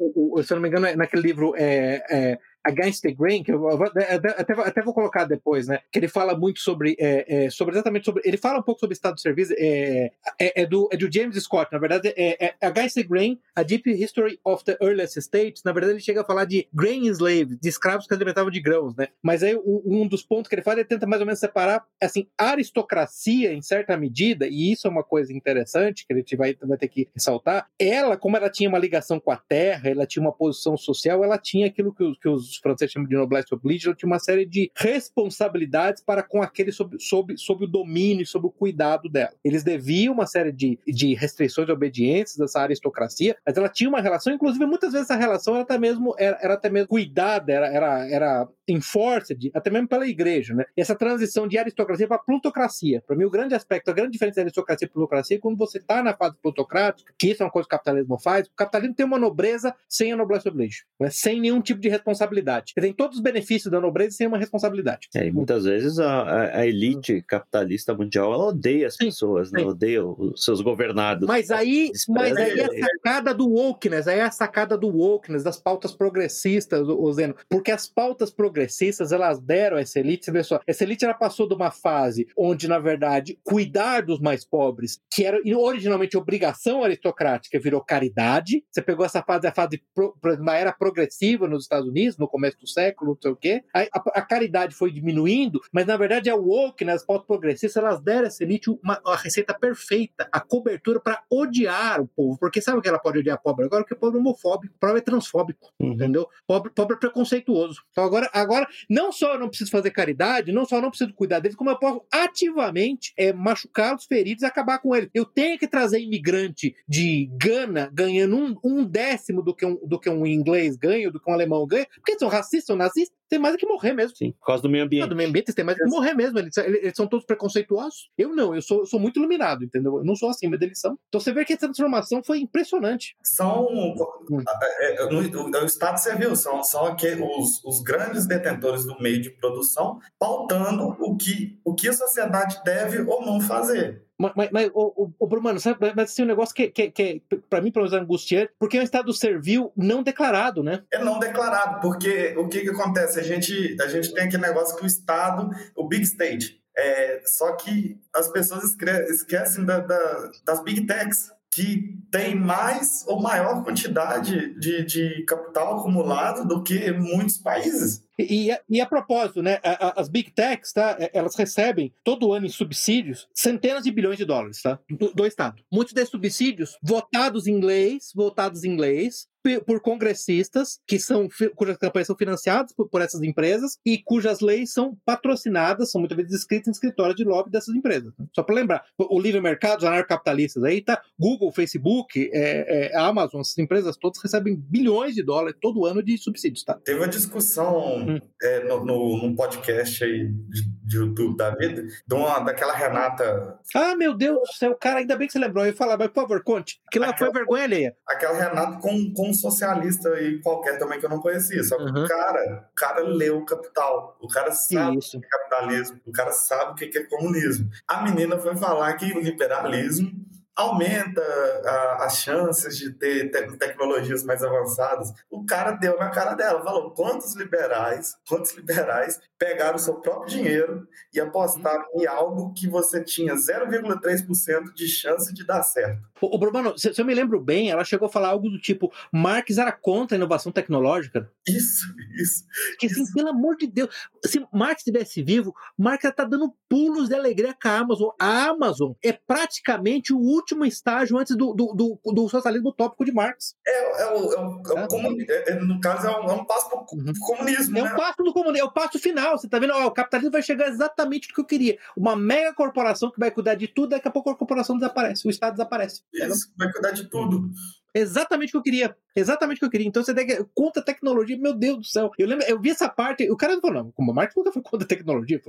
Speaker 3: se eu não me engano, é naquele livro é, é Against the Grain, que eu até, até, vou colocar depois, né? Que ele fala muito sobre, é, é, sobre exatamente sobre. Ele fala um pouco sobre estado de serviço, é, é, é, do, é do James Scott, na verdade, é, é Against the Grain, A Deep History of the Earliest States. Na verdade, ele chega a falar de grain slave, de escravos que alimentavam de grãos, né? Mas aí um dos pontos que ele fala, ele tenta mais ou menos separar, assim, aristocracia, em certa medida, e isso é uma coisa interessante que a gente vai, vai ter que ressaltar. Ela, como ela tinha uma ligação com a terra, ela tinha uma posição social, ela tinha aquilo que que os os franceses chamam de noblesse oblige, ela tinha uma série de responsabilidades para com aquele sob, sob, sob o domínio, sob o cuidado dela. Eles deviam uma série de, de restrições e obediências dessa aristocracia, mas ela tinha uma relação, inclusive muitas vezes essa relação era até mesmo, era, era até mesmo cuidada, era, era, era enforced, até mesmo pela igreja, né? E essa transição de aristocracia para plutocracia. Para mim, o grande aspecto, a grande diferença da aristocracia e plutocracia é quando você está na fase plutocrática, que isso é uma coisa que o capitalismo faz, o capitalismo tem uma nobreza sem a noblesse oblige, né? sem nenhum tipo de responsabilidade. Ele tem todos os benefícios da nobreza sem uma responsabilidade.
Speaker 2: É, e muitas vezes a, a elite capitalista mundial ela odeia as sim, pessoas, né? odeia os seus governados.
Speaker 3: Mas aí, mas aí é a sacada do wokeness, aí é a sacada do wokeness, das pautas progressistas, o Zeno, porque as pautas progressistas progressistas, elas deram a essa elite, você vê só, essa elite ela passou de uma fase onde, na verdade, cuidar dos mais pobres, que era originalmente obrigação aristocrática, virou caridade. Você pegou essa fase, a fase, uma era progressiva nos Estados Unidos, no começo do século, não sei o quê. A, a, a caridade foi diminuindo, mas na verdade é o woke, né, as pautas progressistas, elas deram a essa elite uma, uma receita perfeita, a cobertura para odiar o povo, porque sabe que ela pode odiar pobre agora? Porque o pobre é homofóbico, o pobre é transfóbico, uhum. entendeu? Pobre, pobre é preconceituoso. Então agora, Agora, não só eu não preciso fazer caridade, não só eu não preciso cuidar deles, como eu posso ativamente é, machucar os feridos e acabar com eles. Eu tenho que trazer imigrante de Gana ganhando um, um décimo do que um, do que um inglês ganha, do que um alemão ganha, porque são racistas, são nazistas tem mais que morrer mesmo.
Speaker 2: Sim, por causa do meio ambiente.
Speaker 3: do meio ambiente, eles têm mais que morrer mesmo. Eles, eles, são todos preconceituosos. Eu não, eu sou, eu sou muito iluminado, entendeu? Eu não sou assim, mas eles são. Então você vê que a transformação foi impressionante.
Speaker 4: São. Hum. É, é, no, no Estado Civil, são, são aqui, os, os grandes detentores do meio de produção pautando o que, o que a sociedade deve ou não fazer.
Speaker 3: Mas, mas o, o, o Bruno, sabe, mas assim, um negócio que, que, que para mim, pelo menos, é angustiante, porque é um estado servil não declarado, né?
Speaker 4: É não declarado, porque o que, que acontece? A gente, a gente tem aquele negócio que o Estado, o Big State, é, só que as pessoas esquecem da, da, das Big Techs, que tem mais ou maior quantidade de, de capital acumulado do que muitos países.
Speaker 3: E, e, a propósito, né, as big techs, tá, é, elas recebem todo ano em subsídios centenas de bilhões de dólares, tá, do, do Estado. Muitos desses subsídios votados em leis, votados em leis, por congressistas que são cujas campanhas são financiadas por, por, essas empresas e cujas leis são patrocinadas, são muitas vezes escritas em escritórios de lobby dessas empresas. Só para lembrar, o livre mercado, os anarcapitalistas aí tá Google, Facebook, é, é, Amazon, essas empresas todas recebem bilhões de dólares todo ano de subsídios, tá?
Speaker 4: Teve uma discussão hum. é, no, no, num podcast aí de, de YouTube da vida, de uma, daquela Renata.
Speaker 3: Ah, meu Deus do céu, cara, ainda bem que você lembrou. Eu ia falar, mas por favor, conte. Que lá aquela, foi vergonha alheia.
Speaker 4: Aquela Renata com, com um socialista aí qualquer também que eu não conhecia. Só que uhum. o cara, o cara leu o Capital. O cara sabe Isso. o que é capitalismo. O cara sabe o que é comunismo. A menina foi falar que o liberalismo aumenta a, as chances de ter te tecnologias mais avançadas. O cara deu na cara dela, falou: quantos liberais, quantos liberais pegaram o seu próprio dinheiro e apostaram em algo que você tinha 0,3% de chance de dar certo.
Speaker 3: O, Bruno, se, se, eu me lembro bem, ela chegou a falar algo do tipo: Marx era contra a inovação tecnológica.
Speaker 4: Isso, isso.
Speaker 3: Que assim, pelo amor de Deus, se Marx estivesse vivo, Marx está dando pulos de alegria com a Amazon. A Amazon é praticamente o último estágio antes do, do, do, do socialismo utópico de Marx.
Speaker 4: É, é, o, é, o, é, o comuni... É, é, no caso, é um, é um passo para o uhum. comunismo.
Speaker 3: É
Speaker 4: né?
Speaker 3: um passo do comunismo, é o passo final. Você está vendo? Ó, o capitalismo vai chegar exatamente no que eu queria. Uma mega corporação que vai cuidar de tudo, daqui a pouco a corporação desaparece, o Estado desaparece.
Speaker 4: Vai cuidar de tudo.
Speaker 3: Exatamente o que eu queria. Exatamente o que eu queria. Então você tem que. Conta tecnologia, meu Deus do céu. Eu lembro, eu vi essa parte, o cara falou, não, como a Marx nunca foi contra a tecnologia.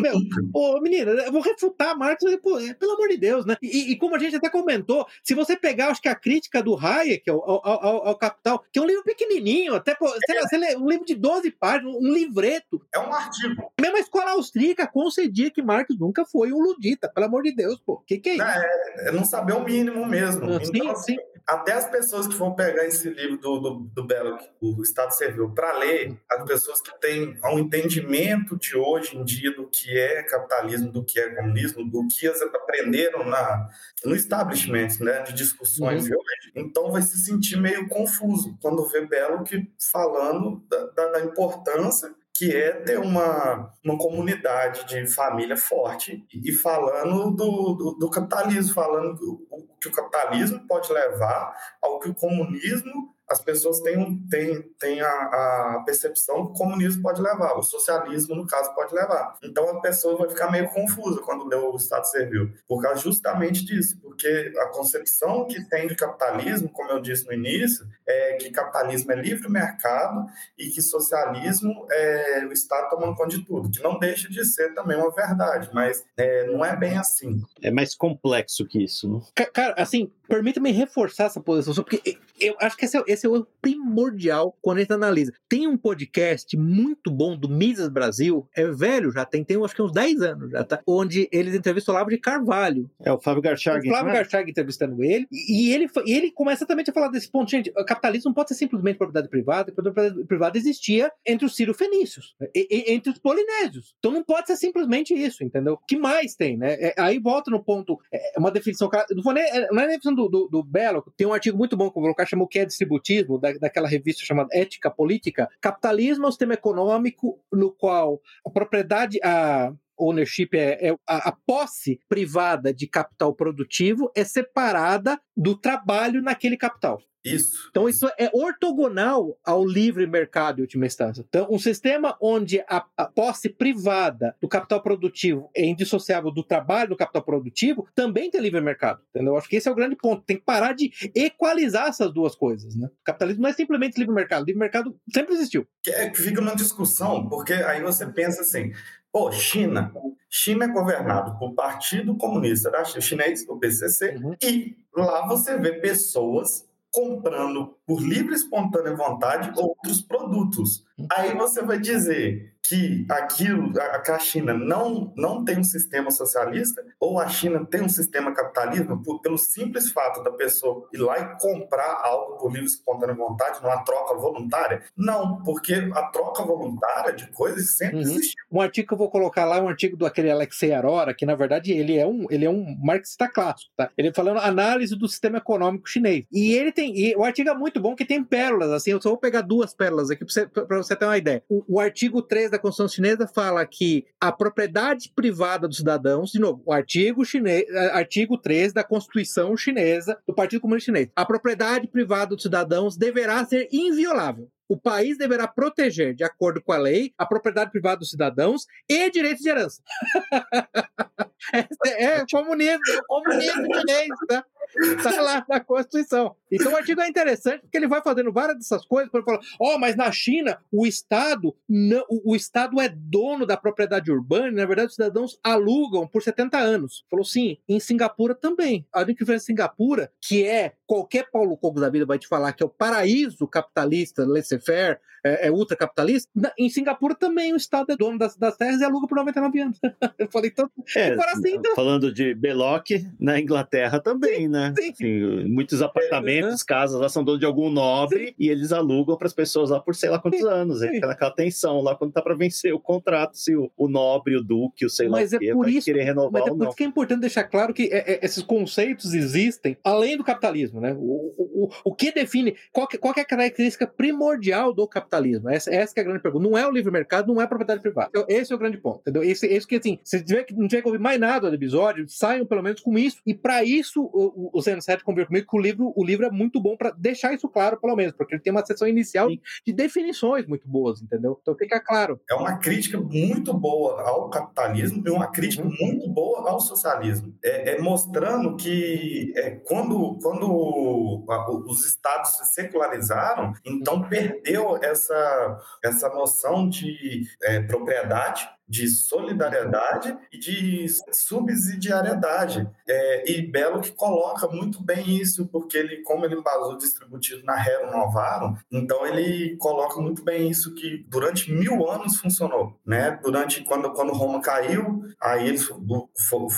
Speaker 3: meu, ô, menina, eu vou refutar Marx, pô, é, pelo amor de Deus, né? E, e, como a gente até comentou, se você pegar, acho que a crítica do Hayek ao, ao, ao, ao Capital, que é um livro pequenininho, até, pô, sei lá, um livro de 12 páginas, um livreto.
Speaker 4: É um artigo.
Speaker 3: Mesmo a escola austríaca concedia que Marx nunca foi um ludita, pelo amor de Deus, pô. O que, que é isso?
Speaker 4: É, é não saber o mínimo mesmo.
Speaker 3: Sim, então, sim
Speaker 4: até as pessoas que vão pegar esse livro do, do, do Belloc, o Estado Servil, para ler, as pessoas que têm um entendimento de hoje em dia do que é capitalismo, do que é comunismo, do que elas aprenderam na, no establishment, né, de discussões uhum. hoje, então vai se sentir meio confuso quando vê Belloc falando da, da, da importância que é ter uma, uma comunidade de família forte e falando do, do, do capitalismo, falando o que o capitalismo pode levar ao que o comunismo as pessoas têm, têm, têm a, a, percepção que o comunismo pode levar, o socialismo, no caso, pode levar. Então a pessoa vai ficar meio confusa quando lê o Estado Servil, por causa justamente disso, porque a concepção que tem de capitalismo, como eu disse no início, é que capitalismo é livre mercado e que socialismo é o Estado tomando conta de tudo, que não deixa de ser também uma verdade, mas é, não é bem assim.
Speaker 2: É mais complexo que isso,
Speaker 3: né? Cara, assim, permita-me reforçar essa posição, porque eu acho que esse é, esse é o primordial quando a gente analisa. Tem um podcast muito bom do Mises Brasil, é velho já, tem, tem acho que uns 10 anos já, tá? Onde eles entrevistam o Olavo de Carvalho.
Speaker 2: É o Flávio Garchag.
Speaker 3: O Flávio né? Garchag entrevistando ele, e, ele, e ele começa exatamente a falar desse ponto. Gente, o capitalismo não pode ser simplesmente propriedade privada, a propriedade privada existia entre os Ciro-Fenícios, entre os polinésios. Então não pode ser simplesmente isso, entendeu? O que mais tem, né? É, aí volta no ponto, é uma definição, não, vou nem, não é definição do, do, do Belo, tem um artigo muito bom que eu vou colocar, chamou que é distributismo, da, daquela revista chamada Ética Política. Capitalismo é um sistema econômico no qual a propriedade, a ownership é, é a, a, posse privada de capital produtivo é separada do trabalho naquele capital.
Speaker 4: Isso.
Speaker 3: Então, isso é ortogonal ao livre mercado, em última instância. Então, um sistema onde a, a, posse privada do capital produtivo é indissociável do trabalho do capital produtivo também tem livre mercado. Entendeu? Eu acho que esse é o grande ponto. Tem que parar de equalizar essas duas coisas. Né? O capitalismo não é simplesmente livre mercado. O livre mercado sempre existiu.
Speaker 4: É que fica uma discussão, porque aí você pensa assim: pô, China. China é governado por Partido Comunista da China, chinês, o PCC, uhum. e lá você vê pessoas comprando por livre e espontânea vontade outros produtos. Aí você vai dizer que aquilo, a, a China não, não tem um sistema socialista, ou a China tem um sistema capitalista, por, pelo simples fato da pessoa ir lá e comprar algo por livre espontânea vontade, numa troca voluntária? Não, porque a troca voluntária de coisas sempre uhum. existiu.
Speaker 3: Um artigo que eu vou colocar lá é um artigo do aquele Alexei Arora, que na verdade ele é um, ele é um marxista clássico, tá? Ele falando análise do sistema econômico chinês. E ele tem, e o artigo é muito bom que tem pérolas, assim, eu só vou pegar duas pérolas aqui para você, você ter uma ideia. O, o artigo 3 da Constituição Chinesa fala que a propriedade privada dos cidadãos, de novo, o artigo, chinês, artigo 3 da Constituição Chinesa, do Partido Comunista Chinês, a propriedade privada dos cidadãos deverá ser inviolável. O país deverá proteger, de acordo com a lei, a propriedade privada dos cidadãos e direitos de herança. é, é comunismo, é comunismo chinês, tá? Tá lá na Constituição. Então o artigo é interessante porque ele vai fazendo várias dessas coisas para falar, ó, oh, mas na China o Estado não, o, o, Estado é dono da propriedade urbana, e, na verdade os cidadãos alugam por 70 anos. Falou sim, em Singapura também. A única diferença em Singapura, que é qualquer Paulo Cogos da vida vai te falar que é o paraíso capitalista, laissez-faire, é, é ultracapitalista, em Singapura também o Estado é dono das, das terras e aluga por 99 anos. Eu falei, então,
Speaker 2: é, assim, então... falando de Belloc, na Inglaterra também, sim, né? Sim. Assim, muitos apartamentos, casas lá são donos de algum nobre sim. e eles alugam para as pessoas lá por sei lá quantos anos. Aí fica naquela tensão lá quando tá para vencer o contrato, se o, o, nobre, o duque, o sei
Speaker 3: mas
Speaker 2: lá
Speaker 3: é por isso, querer renovar Mas é por isso que é importante deixar claro que é, é, esses conceitos existem além do capitalismo, né? O, o, o que define, qual, que, qual que é a característica primordial do capitalismo? Essa, essa é a grande pergunta. Não é o livre mercado, não é a propriedade privada. Então, esse é o grande ponto, entendeu? Esse, esse que, assim, se tiver, não tiver que ouvir mais nada do episódio, saiam pelo menos com isso. E para isso, o, o Zen7 conversou comigo que o livro, o livro é muito bom para deixar isso claro, pelo menos, porque ele tem uma seção inicial de, de, definições muito boas, entendeu? Então fica claro.
Speaker 4: É uma crítica muito boa ao capitalismo e uma crítica uhum. muito boa ao socialismo. É, é mostrando que é, quando, quando os estados se secularizaram, então perdeu essa, essa noção de é, propriedade de solidariedade e de subsidiariedade. É, e Belo que coloca muito bem isso, porque ele, como ele embasou distributivo na Hero Novarum, então ele coloca muito bem isso que durante mil anos funcionou, né? Durante quando quando Roma caiu, aí eles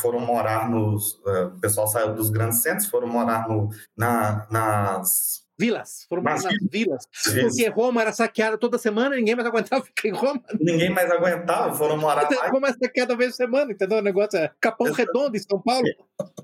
Speaker 4: foram morar nos, é, o pessoal saiu dos grandes centros, foram morar no, na, nas
Speaker 3: Vilas, foram Mas, nas vilas. Porque Roma era saqueada toda semana, ninguém mais aguentava ficar em Roma.
Speaker 4: Ninguém mais aguentava, foram morar lá.
Speaker 3: Roma é saqueada vez semana, entendeu? O negócio é Capão Redondo em São Paulo.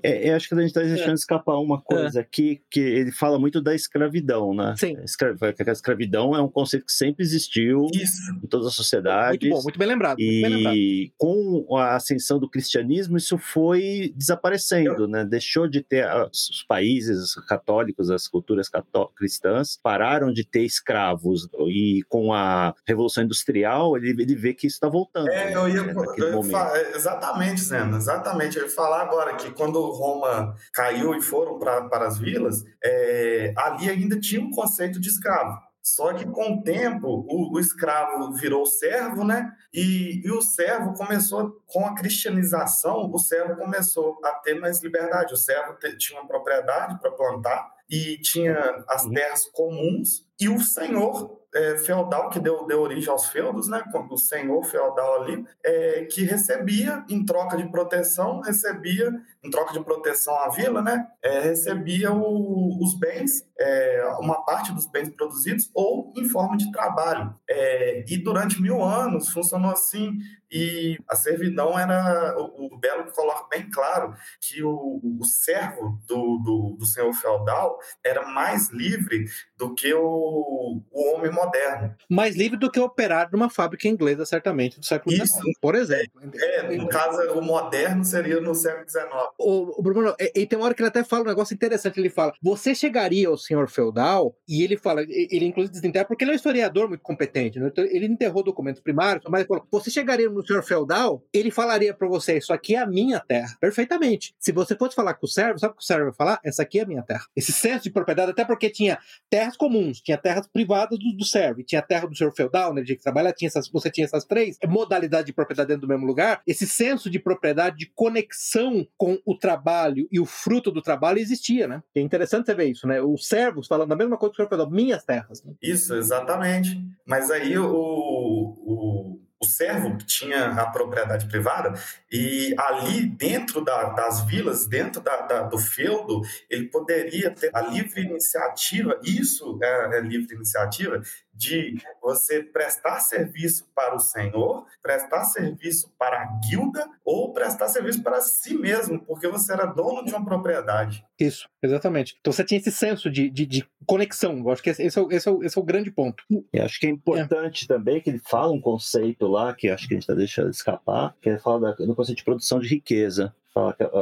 Speaker 2: É, é, acho que a gente está deixando é. escapar uma coisa é. aqui, que ele fala muito da escravidão, né?
Speaker 3: Sim.
Speaker 2: A escravidão é um conceito que sempre existiu
Speaker 3: isso.
Speaker 2: em todas as sociedades.
Speaker 3: Muito bom, muito bem lembrado.
Speaker 2: E
Speaker 3: bem lembrado.
Speaker 2: com a ascensão do cristianismo, isso foi desaparecendo, Eu... né? Deixou de ter os países católicos, as culturas católicas cristãs pararam de ter escravos e com a Revolução Industrial ele, ele vê que isso está voltando.
Speaker 4: É, eu ia, né, eu ia falar, exatamente, Zena, exatamente. Eu ia falar agora que quando Roma caiu e foram pra, para as vilas, é, ali ainda tinha um conceito de escravo. Só que com o tempo o, o escravo virou servo, né? E, e, o servo começou, com a cristianização, o servo começou a ter mais liberdade. O servo te, tinha uma propriedade para plantar, e tinha as uhum. terras comuns e o senhor é, feudal que deu, deu origem aos feudos, né, o senhor feudal ali, é, que recebia em troca de proteção, recebia em troca de proteção à vila, né, é, recebia o, os bens, é, uma parte dos bens produzidos ou em forma de trabalho. É, e durante mil anos funcionou assim. E a servidão era. O, o Belo coloca bem claro que o, o servo do, do, do senhor feudal era mais livre do que o, o homem moderno.
Speaker 3: Mais livre do que operar numa fábrica inglesa, certamente, do século XIX, por exemplo.
Speaker 4: É, no caso, o moderno seria no século XIX.
Speaker 3: O, o Bruno, e, e, tem uma hora que ele até fala um negócio interessante, ele fala, você chegaria ao senhor feudal, e ele fala, ele inclusive desenterra, porque ele é um historiador muito competente, né? Então, ele enterrou documentos primários, mas ele falou, você chegaria no senhor feudal, ele falaria para você, isso aqui é a minha terra, perfeitamente. Se você fosse falar com o servo, sabe o que o servo vai falar? Essa aqui é a minha terra. Esse senso de propriedade, até porque tinha terra terras comuns, tinha terras privadas do, do servo, tinha terra do senhor feudal, né, de que trabalhar, tinha essas, você tinha essas três modalidades de propriedade dentro do mesmo lugar, esse senso de propriedade, de conexão com o trabalho e o fruto do trabalho existia, né? É interessante você ver isso, né? Os servos falando a mesma coisa que o senhor feudal, minhas terras. Né?
Speaker 4: Isso, exatamente. Mas aí o, o o servo tinha a propriedade privada e ali dentro da, das vilas, dentro da, da, do feudo, ele poderia ter a livre iniciativa, isso é, é livre iniciativa, de você prestar serviço para o senhor, prestar serviço para a guilda ou prestar serviço para si mesmo, porque você era dono de uma propriedade.
Speaker 3: Isso, exatamente. Então você tinha esse senso de, de, de conexão. Eu acho que esse é, o, esse, é o, esse é o grande ponto.
Speaker 2: E acho que é importante é. também que ele fala um conceito lá, que acho que a gente está deixando escapar, que ele fala da, do conceito de produção de riqueza.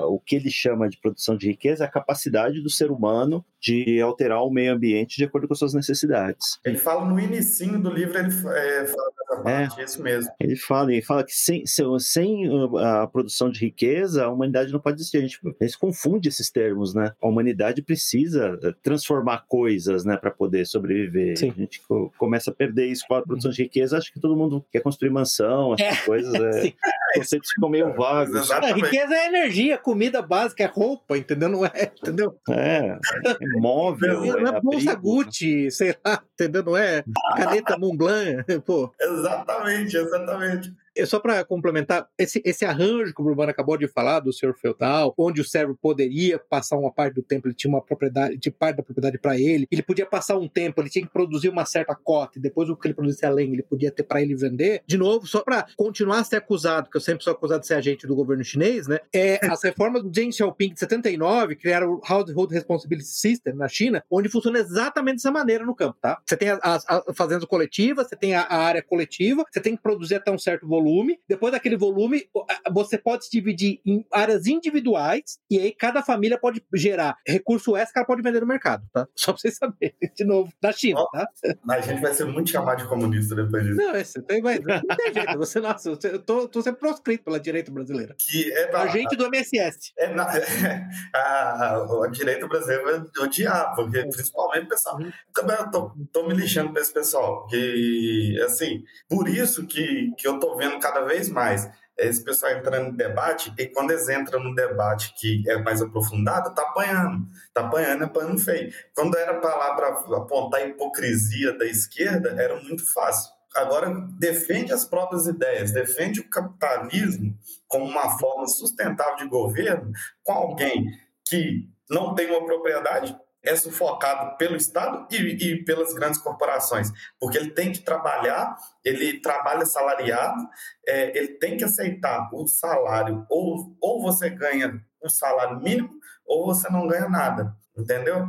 Speaker 2: o que ele chama de produção de riqueza é a capacidade do ser humano de alterar o meio ambiente de acordo com as suas necessidades.
Speaker 4: Ele fala no início do livro, ele é, fala dessa parte, é, isso mesmo.
Speaker 2: Ele fala, ele fala que sem, sem a produção de riqueza, a humanidade não pode existir. A gente, a gente confunde esses termos, né? A humanidade precisa eh, transformar coisas, né, para poder sobreviver. Sim. A gente começa a perder isso com a produção de riqueza, acho que todo mundo quer construir mansão, essas é. coisas. É, conceitos ficam meio vagos.
Speaker 3: A riqueza é energia, comida básica, é roupa, entendeu? Não é, entendeu?
Speaker 2: É, é móvel.
Speaker 3: Não, é, é bolsa Gucci, sei lá, entendeu? Não é caneta Montblanc, pô.
Speaker 4: Exatamente, exatamente.
Speaker 3: É só para complementar, esse, esse arranjo que o Urbano acabou de falar do senhor feudal, onde o servo poderia passar uma parte do tempo, ele tinha uma propriedade, de parte da propriedade para ele, ele podia passar um tempo, ele tinha que produzir uma certa cota, e depois o que ele produzisse além, ele podia ter para ele vender. De novo, só para continuar a ser acusado, que eu sempre sou acusado de ser agente do governo chinês, né? É, as reformas do Deng Xiaoping de 79 criaram o Household Responsibility System na China, onde funciona exatamente dessa maneira no campo, tá? Você tem as, as fazendas coletivas, você tem a, a área coletiva, você tem que produzir até um certo volume volume. Depois daquele volume, você pode se dividir em áreas individuais e aí cada família pode gerar recurso extra que ela pode vender no mercado, tá? Só pra vocês saberem. De novo, da China, oh, tá?
Speaker 4: A gente vai ser muito chamado de comunista depois disso.
Speaker 3: Não, esse, tem, mas, não tem jeito. Você, nossa, eu tô, tô sendo proscrito pela direita brasileira.
Speaker 4: Que é
Speaker 3: da, Agente do MSS.
Speaker 4: É na, é, a, a direita brasileira odiar, porque principalmente o pessoal. Também eu tô, tô me lixando pra esse pessoal. Que, assim, por isso que, que eu tô vendo cada vez mais esse pessoal entrando no debate, e quando eles entram no debate que é mais aprofundado, tá apanhando. Tá apanhando, apanhando feio. Quando era para lá para apontar a hipocrisia da esquerda, era muito fácil. Agora, defende as próprias ideias, defende o capitalismo como uma forma sustentável de governo com alguém que não tem uma propriedade é sufocado pelo Estado e, e, pelas grandes corporações, porque ele tem que trabalhar, ele trabalha salariado, é, ele tem que aceitar o salário, ou, ou você ganha o salário mínimo, ou você não ganha nada, entendeu?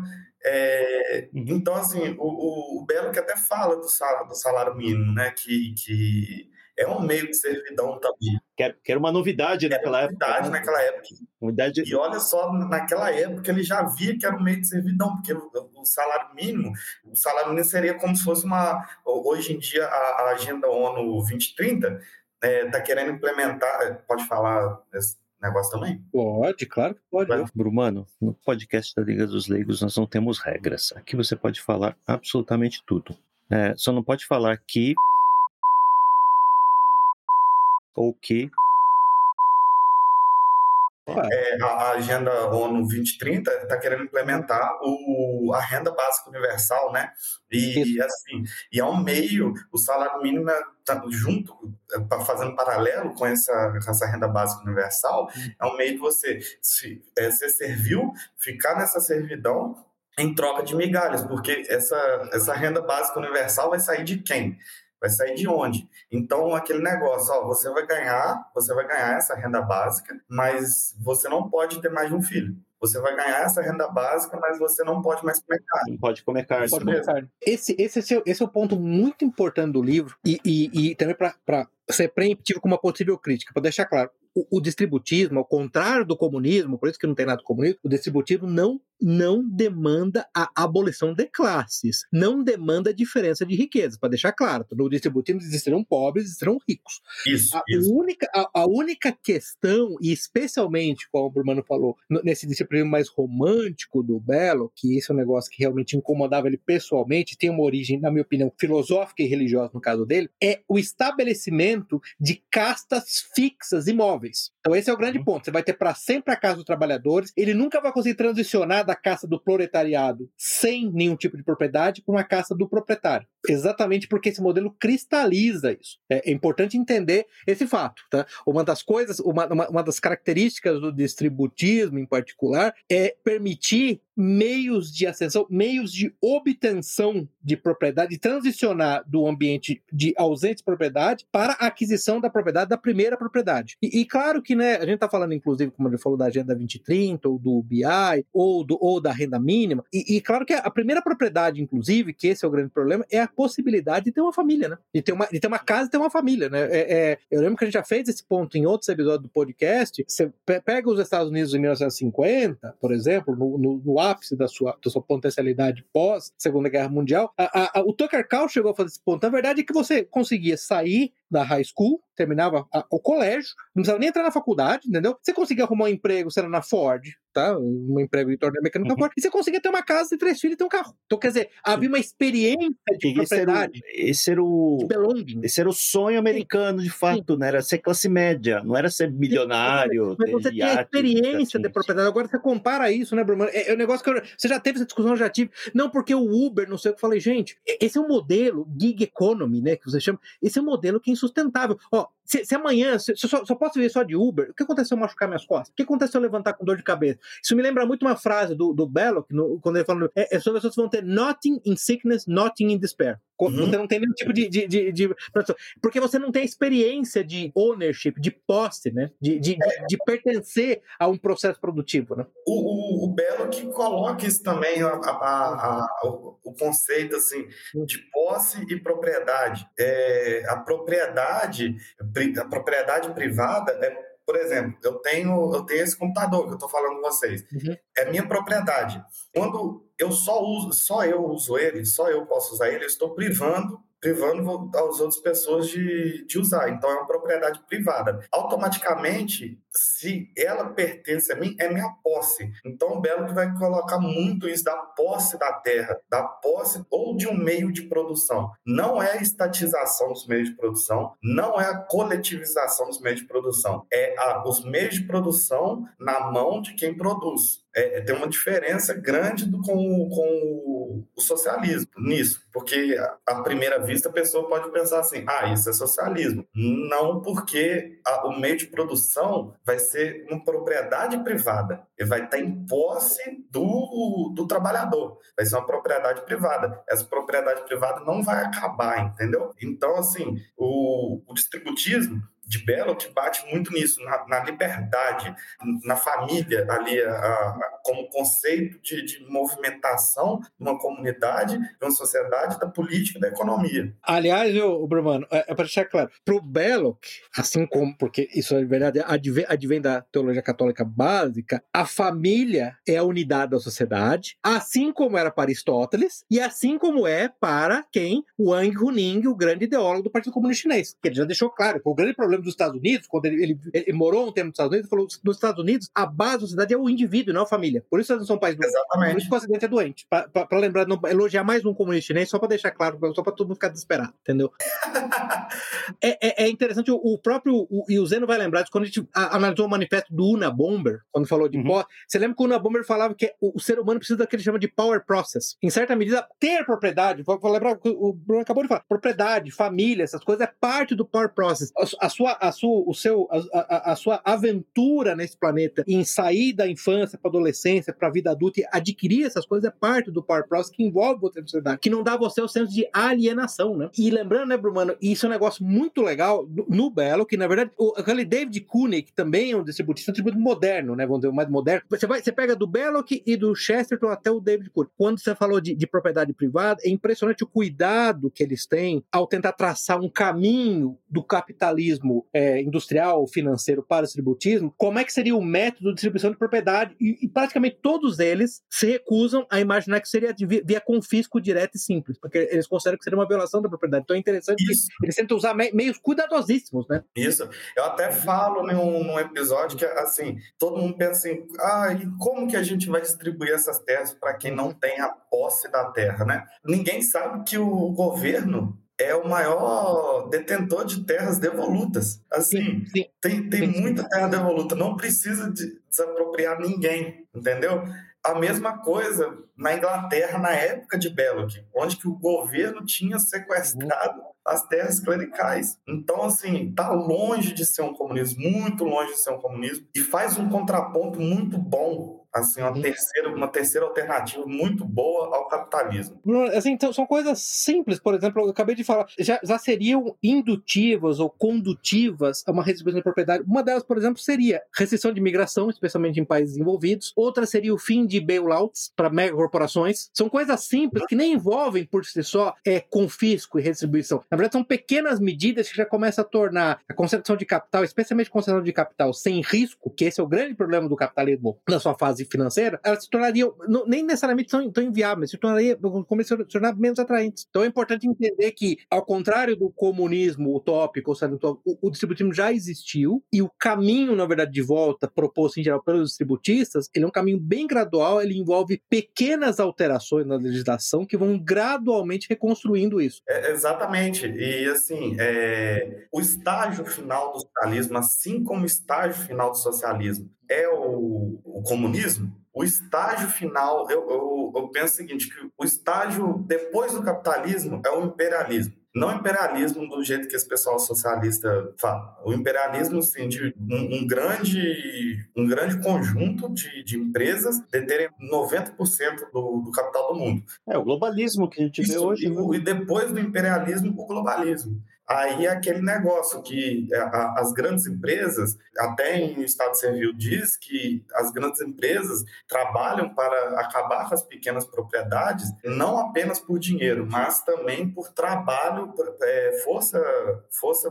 Speaker 4: É, uhum. então, assim, o, o, Belo que até fala do salário, do salário mínimo, né, que, que é um meio de servidão também.
Speaker 2: Que era uma novidade naquela
Speaker 4: época. Novidade
Speaker 2: né?
Speaker 4: naquela época.
Speaker 2: Novidade...
Speaker 4: E olha só, naquela época ele já via que era um meio de servidão, porque o salário mínimo, o salário mínimo seria como se fosse uma. Hoje em dia, a, a Agenda ONU 2030 está é, tá querendo implementar. Pode falar esse negócio também?
Speaker 3: Pode, claro que pode. Mas...
Speaker 2: Brumano, no podcast da Liga dos Leigos nós não temos regras. Aqui você pode falar absolutamente tudo. É, só não pode falar que ou que
Speaker 4: é, a Agenda ONU 2030 está querendo implementar o, a renda básica universal, né? E, assim, e é um meio, o salário mínimo está junto, tá fazendo paralelo com essa, com essa renda básica universal, uhum. é um meio de você se, é, ser servil, ficar nessa servidão em troca de migalhas, porque essa, essa renda básica universal vai sair de quem? Vai sair de onde? Então, aquele negócio, ó, você vai ganhar, você vai ganhar essa renda básica, mas você não pode ter mais de um filho. Você vai ganhar essa renda básica, mas você não pode mais comer carne.
Speaker 2: Não pode comer carne. Pode comer
Speaker 3: carne. Esse, esse, esse, é, esse é o ponto muito importante do livro e, e, e também para ser preemptivo com uma possível crítica, para deixar claro o, o, distributismo, ao contrário do comunismo, por isso que não tem nada do comunismo, o distributismo não, não demanda a abolição de classes, não demanda a diferença de riquezas, para deixar claro. No distributismo existirão pobres, existirão ricos.
Speaker 4: Isso,
Speaker 3: a,
Speaker 4: isso.
Speaker 3: Única, a, a, única questão, e especialmente, como o Bruno falou, nesse distributismo mais romântico do Belo, que esse é um negócio que realmente incomodava ele pessoalmente, tem uma origem, na minha opinião, filosófica e religiosa no caso dele, é o estabelecimento de castas fixas imóveis imóveis. Então esse é o grande uhum. ponto. Você vai ter para sempre a casa dos trabalhadores. Ele nunca vai conseguir transicionar da caça do proletariado sem nenhum tipo de propriedade para uma caça do proprietário. Exatamente porque esse modelo cristaliza isso. É, é importante entender esse fato. Tá? Uma das coisas, uma, uma, uma das características do distributismo em particular é permitir meios de ascensão, meios de obtenção de propriedade, de transicionar do ambiente de ausente de propriedade para a aquisição da propriedade da primeira propriedade. E, e claro que, né, a gente está falando, inclusive, como ele falou, da Agenda 2030, ou do BI, ou, do, ou da renda mínima, e, e claro que a primeira propriedade, inclusive, que esse é o grande problema, é a possibilidade de ter uma família, né? De ter uma, de ter uma casa e ter uma família, né? É, é, eu lembro que a gente já fez esse ponto em outros episódios do podcast. Você pega os Estados Unidos em 1950, por exemplo, no, no, no ápice da sua, da sua potencialidade pós Segunda Guerra Mundial, a, a, o Tucker Carl chegou a fazer esse ponto. Na verdade, é que você conseguia sair da high school, terminava a, o colégio, não precisava nem entrar na faculdade, entendeu? Você conseguia arrumar um emprego, sendo na Ford, tá? Um emprego de torneio mecânica uhum. Ford, e você conseguia ter uma casa e três filhos e ter um carro. Então, quer dizer, havia uma experiência de esse propriedade.
Speaker 2: Era o, esse era o. Esse era o sonho americano, Sim. de fato, Sim. né? Era ser classe média, não era ser milionário.
Speaker 3: Mas você tem a experiência assim. de propriedade. Agora você compara isso, né, Bruno? É, é um negócio que eu, você já teve essa discussão, eu já tive. Não, porque o Uber, não sei o que eu falei, gente, esse é um modelo gig economy, né? Que você chama. Esse é um modelo que é insustentável. Ó, se, se amanhã, se, se eu só, só, posso viver só de Uber, o que acontece se eu machucar minhas costas? O que acontece se eu levantar com dor de cabeça? Isso me lembra muito uma frase do, do Belloc, quando ele fala: é, é as pessoas vão ter nothing in sickness, nothing in despair. Uhum. Você não tem nenhum tipo de, de, de, de, Porque você não tem a experiência de ownership, de posse, né? De, de, de, de pertencer a um processo produtivo, né?
Speaker 4: O, o, o Belo que coloca isso também, a, a, a, o, o, conceito assim, de posse e propriedade. É, a propriedade, a propriedade privada é por exemplo, eu tenho, eu tenho esse computador que eu estou falando com vocês. Uhum. É minha propriedade. Quando eu só uso, só eu uso ele, só eu posso usar ele, eu estou privando privando as outras pessoas de, de usar. Então é uma propriedade privada. Automaticamente, se ela pertence a mim, é minha posse. Então o Belo vai colocar muito isso da posse da terra, da posse ou de um meio de produção. Não é a estatização dos meios de produção, não é a coletivização dos meios de produção, é a, os meios de produção na mão de quem produz é, tem uma diferença grande do, com, com o socialismo nisso, porque à primeira vista a pessoa pode pensar assim: ah, isso é socialismo. Não, porque a, o meio de produção vai ser uma propriedade privada, ele vai estar em posse do, do trabalhador, vai ser uma propriedade privada. Essa propriedade privada não vai acabar, entendeu? Então, assim, o, o distributismo de Belo que bate muito nisso, na, na liberdade, na família ali, a, a, como conceito de, de movimentação de uma comunidade, de uma sociedade, da política da economia.
Speaker 3: Aliás, o Brumano, é, é para deixar claro, para o Belloc, assim como, porque isso é verdade, advém, advém da teologia católica básica, a família é a unidade da sociedade, assim como era para Aristóteles, e assim como é para quem? Wang Huning, o grande ideólogo do Partido Comunista Chinês, que ele já deixou claro que o grande problema dos Estados Unidos, quando ele, ele, ele morou um tempo nos Estados Unidos, ele falou que nos Estados Unidos a base da sociedade é o indivíduo, não a família. Por isso eles não são países doentes. Exatamente. Por isso que o Ocidente é doente. Para lembrar, não elogiar mais um comunista chinês, só para deixar claro, só para todo mundo ficar desesperado, entendeu? é, é, é, interessante, o, o próprio, o, e o Zeno vai lembrar disso, quando a gente analisou o manifesto do Una Bomber, quando falou de uhum. pó, você lembra que o Una Bomber falava que o, o ser humano precisa daquele que ele chama de power process. Em certa medida, ter propriedade, vou, vou lembrar, o Bruno acabou de falar, propriedade, família, essas coisas, é parte do power process. A, a sua, a sua, o seu, a, a, a, sua aventura nesse planeta em sair da infância para adolescência, para a vida adulta e adquirir essas coisas é parte do Power Process que envolve outra sociedade, que não dá a você o senso de alienação, né? E lembrando, né, Brumano, isso é um negócio muito legal no Belo, que na verdade, o, aquele David Cooney, que também é um distributista, é um distribuidor moderno, né? Vamos dizer, mais moderno. Você, vai, você pega do Belloc e do Chesterton até o David Cooney. Quando você falou de, de propriedade privada, é impressionante o cuidado que eles têm ao tentar traçar um caminho do capitalismo é, industrial, financeiro para o distributismo, como é que seria o método de distribuição de propriedade? E, e praticamente todos eles se recusam a imaginar que seria via, via, confisco direto e simples, porque eles consideram que seria uma violação da propriedade. Então é interessante Isso. que eles tentam usar me, meios cuidadosíssimos, né?
Speaker 4: Isso. Eu até falo num, num episódio que, assim, todo mundo pensa assim, ah, e como que a gente vai distribuir essas terras para quem não tem a posse da terra, né? Ninguém sabe que o governo é o maior detentor de terras devolutas. Assim, sim, sim. tem, tem sim, muita terra devoluta, não precisa de desapropriar ninguém, entendeu? a mesma coisa na Inglaterra na época de Belloc, onde que o governo tinha sequestrado as terras clericais. Então, assim, tá longe de ser um comunismo, muito longe de ser um comunismo, e faz um contraponto muito bom assim, uma terceira, uma terceira alternativa muito boa ao capitalismo.
Speaker 3: Assim, então, são coisas simples, por exemplo, eu acabei de falar, já, já seriam indutivas ou condutivas a uma redistribuição de propriedade. Uma delas, por exemplo, seria restrição de imigração, especialmente em países envolvidos. Outra seria o fim de bailouts para megacorporações. São coisas simples que nem envolvem por si só é, confisco e redistribuição. Na verdade, são pequenas medidas que já começam a tornar a concentração de capital, especialmente a concentração de capital sem risco, que esse é o grande problema do capitalismo na sua fase financeira, elas se tornariam, não, nem necessariamente tão, tão inviáveis, se tornaria, começam a se tornar menos atraentes. Então é importante entender que, ao contrário do comunismo utópico, o, o distributivismo já existiu, e o caminho, na verdade, de volta proposto em geral pelos distributistas, ele é um caminho bem gradual, ele envolve pequenas alterações na legislação que vão gradualmente reconstruindo isso.
Speaker 4: É, exatamente. E assim, é, o estágio final do socialismo, assim como o estágio final do socialismo, é o, o comunismo, o estágio final, eu, eu, eu, penso o seguinte, que o estágio depois do capitalismo é o imperialismo. Não imperialismo do jeito que esse pessoal socialista fala. O imperialismo, sim, de um, um grande, um grande conjunto de, de empresas deterem 90% do, do capital do mundo.
Speaker 2: É, o globalismo que a gente Isso, vê hoje.
Speaker 4: E, né? e depois do imperialismo, o globalismo. Aí é aquele negócio que é, as grandes empresas, até em Estado Civil diz que as grandes empresas trabalham para acabar com as pequenas propriedades, não apenas por dinheiro, mas também por trabalho, é, força, força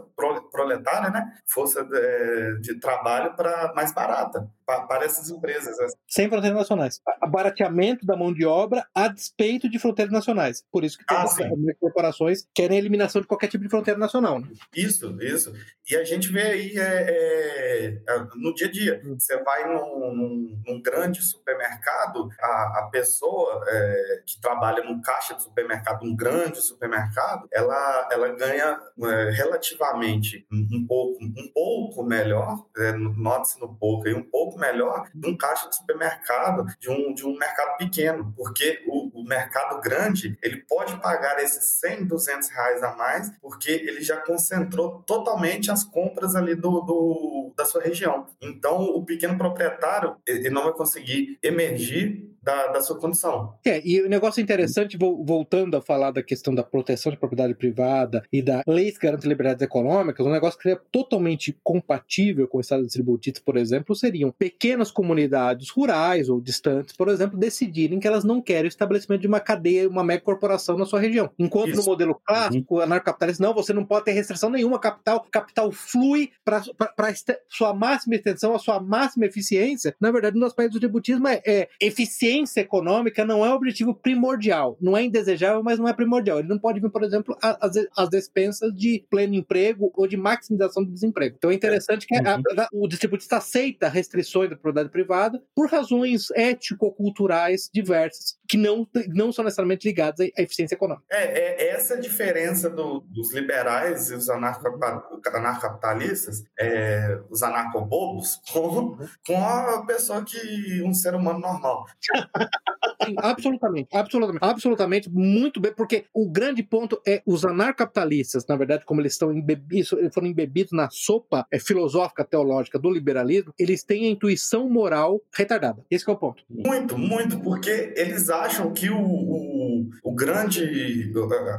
Speaker 4: proletária, né? Força de, é, de trabalho para mais barata para essas empresas. Né?
Speaker 3: Sem fronteiras nacionais. Abarateamento da mão de obra a despeito de fronteiras nacionais. Por isso que ah, as corporações querem a eliminação de qualquer tipo de fronteira nacional. Né?
Speaker 4: Isso, isso. E a gente vê aí é, é, é no dia a dia. Hum. Você vai num, num, num grande supermercado, a, a pessoa é, que trabalha num caixa de supermercado, um grande supermercado, ela, ela ganha é, relativamente um, um, pouco, um pouco melhor, é, note-se no pouco aí, um pouco melhor de um caixa de supermercado, de um, de um mercado pequeno, porque o, o mercado grande, ele pode pagar esses 100, 200 reais a mais, porque ele já concentrou totalmente as compras ali do, do da sua região. Então, o pequeno proprietário, ele não vai conseguir emergir da, da sua condição.
Speaker 3: É, e o negócio interessante, voltando a falar da questão da proteção de propriedade privada e da leis que garantem liberdades econômicas, um negócio que é totalmente compatível com o Estado distributista, por exemplo, seriam pequenas comunidades rurais ou distantes, por exemplo, decidirem que elas não querem o estabelecimento de uma cadeia, uma mega corporação na sua região. Enquanto Isso. no modelo clássico, uhum. anarcocapitalista, não, você não pode ter restrição nenhuma, capital, capital flui para sua máxima extensão, a sua máxima eficiência. Na verdade, no nosso país, o distributismo é, é eficiência econômica não é o objetivo primordial. Não é indesejável, mas não é primordial. Ele não pode vir, por exemplo, as, as despensas de pleno emprego ou de maximização do desemprego. Então é interessante que a, a, o distributista aceita restrições da propriedade privada por razões ético-culturais diversas, que não, não são necessariamente ligadas à eficiência econômica.
Speaker 4: É, é essa diferença do, dos liberais e os anarcocapitalistas, é, os anarcobobos, com, com a pessoa que um ser humano normal.
Speaker 3: Sim, absolutamente, absolutamente, absolutamente, muito bem, porque o grande ponto é os anarcapitalistas, na verdade, como eles estão embebidos, foram embebidos na sopa é, filosófica, teológica do liberalismo, eles têm a intuição moral retardada. Esse é o ponto.
Speaker 4: Muito, muito, porque eles acham que o, o, o grande.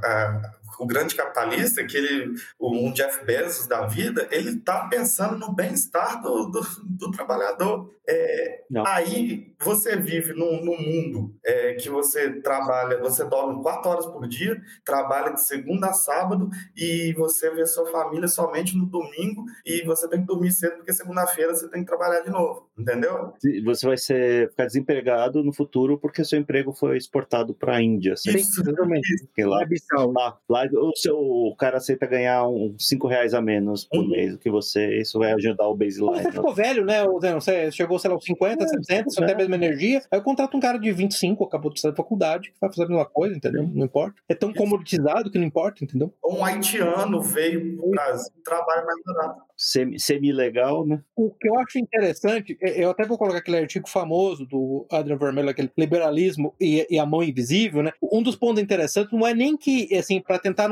Speaker 4: A, o grande capitalista, que ele, um Jeff Bezos da vida, ele está pensando no bem-estar do, do, do, trabalhador. É, aí você vive num, num mundo é, que você trabalha, você dorme quatro horas por dia, trabalha de segunda a sábado e você vê sua família somente no domingo e você tem que dormir cedo porque segunda-feira você tem que trabalhar de novo, entendeu?
Speaker 2: Você vai ser, ficar desempregado no futuro porque seu emprego foi exportado para a Índia.
Speaker 3: Sim, exatamente.
Speaker 2: Lá, lá, lá o, seu, o cara aceita ganhar uns 5 reais a menos por uhum. mês do que você, isso vai ajudar o baseline.
Speaker 3: Você ficou velho, né? Você chegou, sei lá, aos 50, é, 60, você não tem a mesma energia. Aí eu contrato um cara de 25, acabou de sair da faculdade, que vai fazer a mesma coisa, entendeu? Não importa. É tão comoditizado que não importa, entendeu?
Speaker 4: Um haitiano veio pro Brasil, trabalha mais barato.
Speaker 2: Semi- semi-legal, né?
Speaker 3: O que eu acho interessante, é- eu até vou colocar aquele artigo famoso do Adrian Vermelho, aquele liberalismo e, e a mão invisível, né? Um dos pontos interessantes não é nem que, assim, para tentar,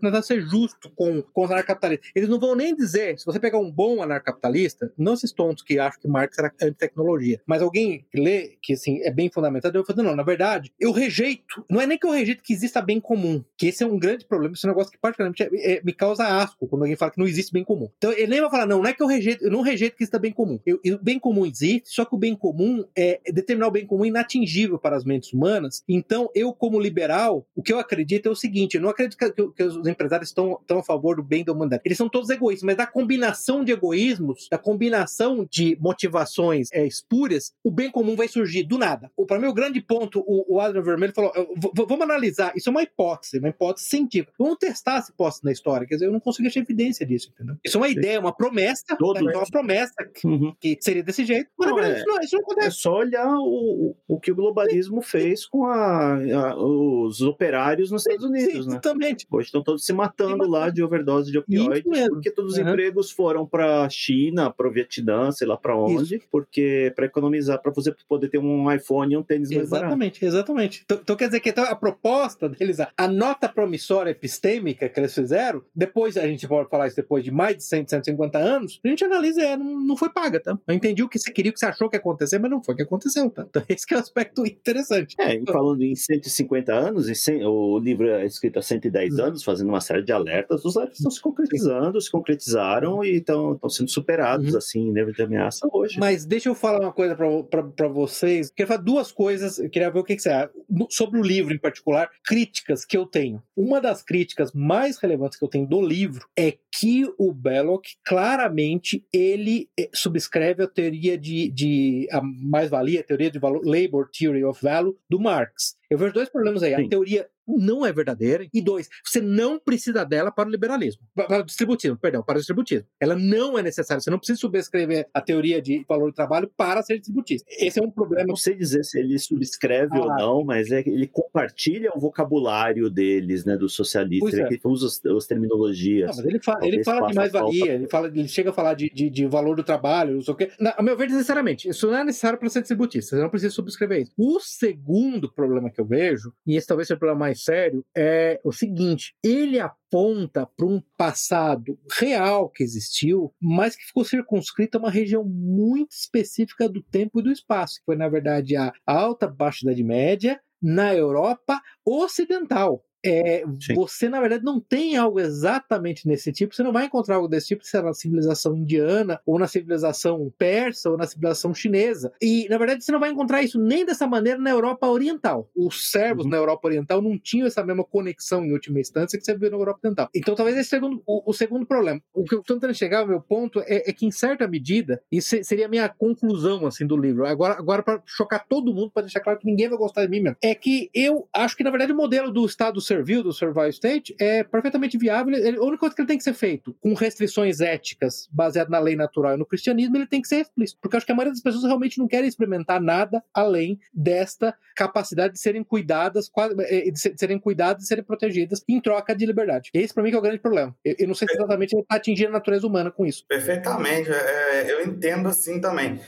Speaker 3: tentar ser justo com, com os anarcapitalistas. Eles não vão nem dizer, se você pegar um bom anarcapitalista, não esses tontos que acham que Marx era anti-tecnologia, mas alguém que lê, que assim, é bem fundamentado, eu vou falar, não, na verdade, eu rejeito, não é nem que eu rejeito que exista bem comum, que esse é um grande problema, esse é um negócio que particularmente é- é- me causa asco quando alguém fala que não existe bem comum. Então ele nem vai falar, não, não é que eu rejeito, eu não rejeito que exista bem comum. Eu, eu- o bem comum existe, só que o bem comum é é determinar o bem comum inatingível para as mentes humanas. Então, eu, como liberal, o que eu acredito é o seguinte: eu não acredito que, que- os empresários estão, estão a favor do bem da humanidade. Eles são todos egoístas, mas da combinação de egoísmos, da combinação de motivações é, espúrias, o bem comum vai surgir do nada. Para mim, o grande ponto, o, o Adrian Vermelho falou: vamos analisar, isso é uma hipótese, uma hipótese científica. Vamos testar essa hipótese na história. Quer dizer, eu não consigo achar evidência disso, entendeu? Isso é uma ideia, uma promessa,
Speaker 2: Todos.
Speaker 3: né? é uma promessa que,
Speaker 2: Uhum.
Speaker 3: que seria desse jeito, mas
Speaker 2: Não, é-
Speaker 3: isso, não, isso não
Speaker 2: É
Speaker 3: acontece.
Speaker 2: só olhar o, o que o globalismo fez com a- a- os operários nos Estados Unidos,
Speaker 3: Sim,
Speaker 2: né?
Speaker 3: exatamente.
Speaker 2: Hoje estão todos se matando
Speaker 3: matando.
Speaker 2: lá de overdose de opioides,
Speaker 3: Isso
Speaker 2: porque todos os
Speaker 3: Uhum.
Speaker 2: empregos foram para China, para o Vietnã, sei lá para onde, porque para economizar, para você poder ter um iPhone e um tênis mais barato.
Speaker 3: Exatamente, exatamente. Então, então quer dizer que então, a proposta deles, a, a nota promissória epistêmica que eles fizeram, depois a gente pode falar isso depois de mais de 100, 150 anos, a gente analisa, é, não, não foi paga, tá? Eu entendi o que você queria, o que você achou que ia acontecer, mas não foi o que aconteceu, tá? Então esse que é o aspecto interessante.
Speaker 2: É, e falando em 150 anos, em cem- o livro é escrito há 110
Speaker 3: Uhum.
Speaker 2: anos, fazendo uma série de alertas, os alertas estão se concretizando, se concretizaram e estão sendo superados,
Speaker 3: Uhum.
Speaker 2: assim, em nível de ameaça hoje.
Speaker 3: Mas deixa eu falar uma coisa para vocês. Eu queria falar duas coisas. Eu queria ver o que, que você acha. Sobre o livro em particular, críticas que eu tenho. Uma das críticas mais relevantes que eu tenho do livro é que o Belloc, claramente, ele eh, subscreve a teoria de, de a mais-valia, a teoria de valor, Labor Theory of Value, do Marx. Eu vejo dois problemas aí. A
Speaker 2: Sim.
Speaker 3: teoria não é verdadeira. E dois, você não precisa dela para o liberalismo. Pa- Para o distributismo, perdão, para o distributismo. Ela não é necessária. Você não precisa subscrever a teoria de valor do trabalho para ser distributista. Esse é um problema.
Speaker 2: não sei dizer se ele subscreve ou
Speaker 3: Ah.
Speaker 2: não, mas é que ele compartilha o vocabulário deles, né, dos socialistas,
Speaker 3: é.
Speaker 2: ele usa as, as terminologias.
Speaker 3: Não, mas ele fala, ele fala de mais-valia, ele, fala, ele chega a falar de, de, de valor do trabalho, não sei o quê. Na- a meu ver, necessariamente, isso não é necessário para ser distributista, você não precisa subscrever isso. O segundo problema que eu vejo, e esse talvez seja o problema mais sério, é o seguinte: ele aponta para um passado real que existiu, mas que ficou circunscrito a uma região muito específica do tempo e do espaço, que foi, na verdade, a alta baixa Idade Média na Europa ocidental. É, você, na verdade, não tem algo exatamente nesse tipo. Você não vai encontrar algo desse tipo se é na civilização indiana, ou na civilização persa, ou na civilização chinesa. E, na verdade, você não vai encontrar isso nem dessa maneira na Europa Oriental. Os servos
Speaker 2: Uhum.
Speaker 3: na Europa Oriental não tinham essa mesma conexão, em última instância, que você vê na Europa Oriental. Então, talvez esse segundo, o, o segundo problema. O que eu estou tentando chegar, o meu ponto, é, é que, em certa medida, isso se- seria a minha conclusão assim, do livro. Agora, agora para chocar todo mundo, para deixar claro que ninguém vai gostar de mim mesmo, é que eu acho que, na verdade, o modelo do Estado servil, do Survival State, é perfeitamente viável. Ele- a única coisa que ele tem que ser feito com restrições éticas baseadas na lei natural e no cristianismo, ele tem que ser explícito. Porque eu acho que a maioria das pessoas realmente não querem experimentar nada além desta capacidade de serem cuidadas, qua- eh, de se- de serem cuidadas e serem protegidas em troca de liberdade. Esse, para mim, que é o grande problema. Eu, eu não sei se exatamente ele está atingindo a natureza humana com isso.
Speaker 4: Perfeitamente, é, eu entendo assim também.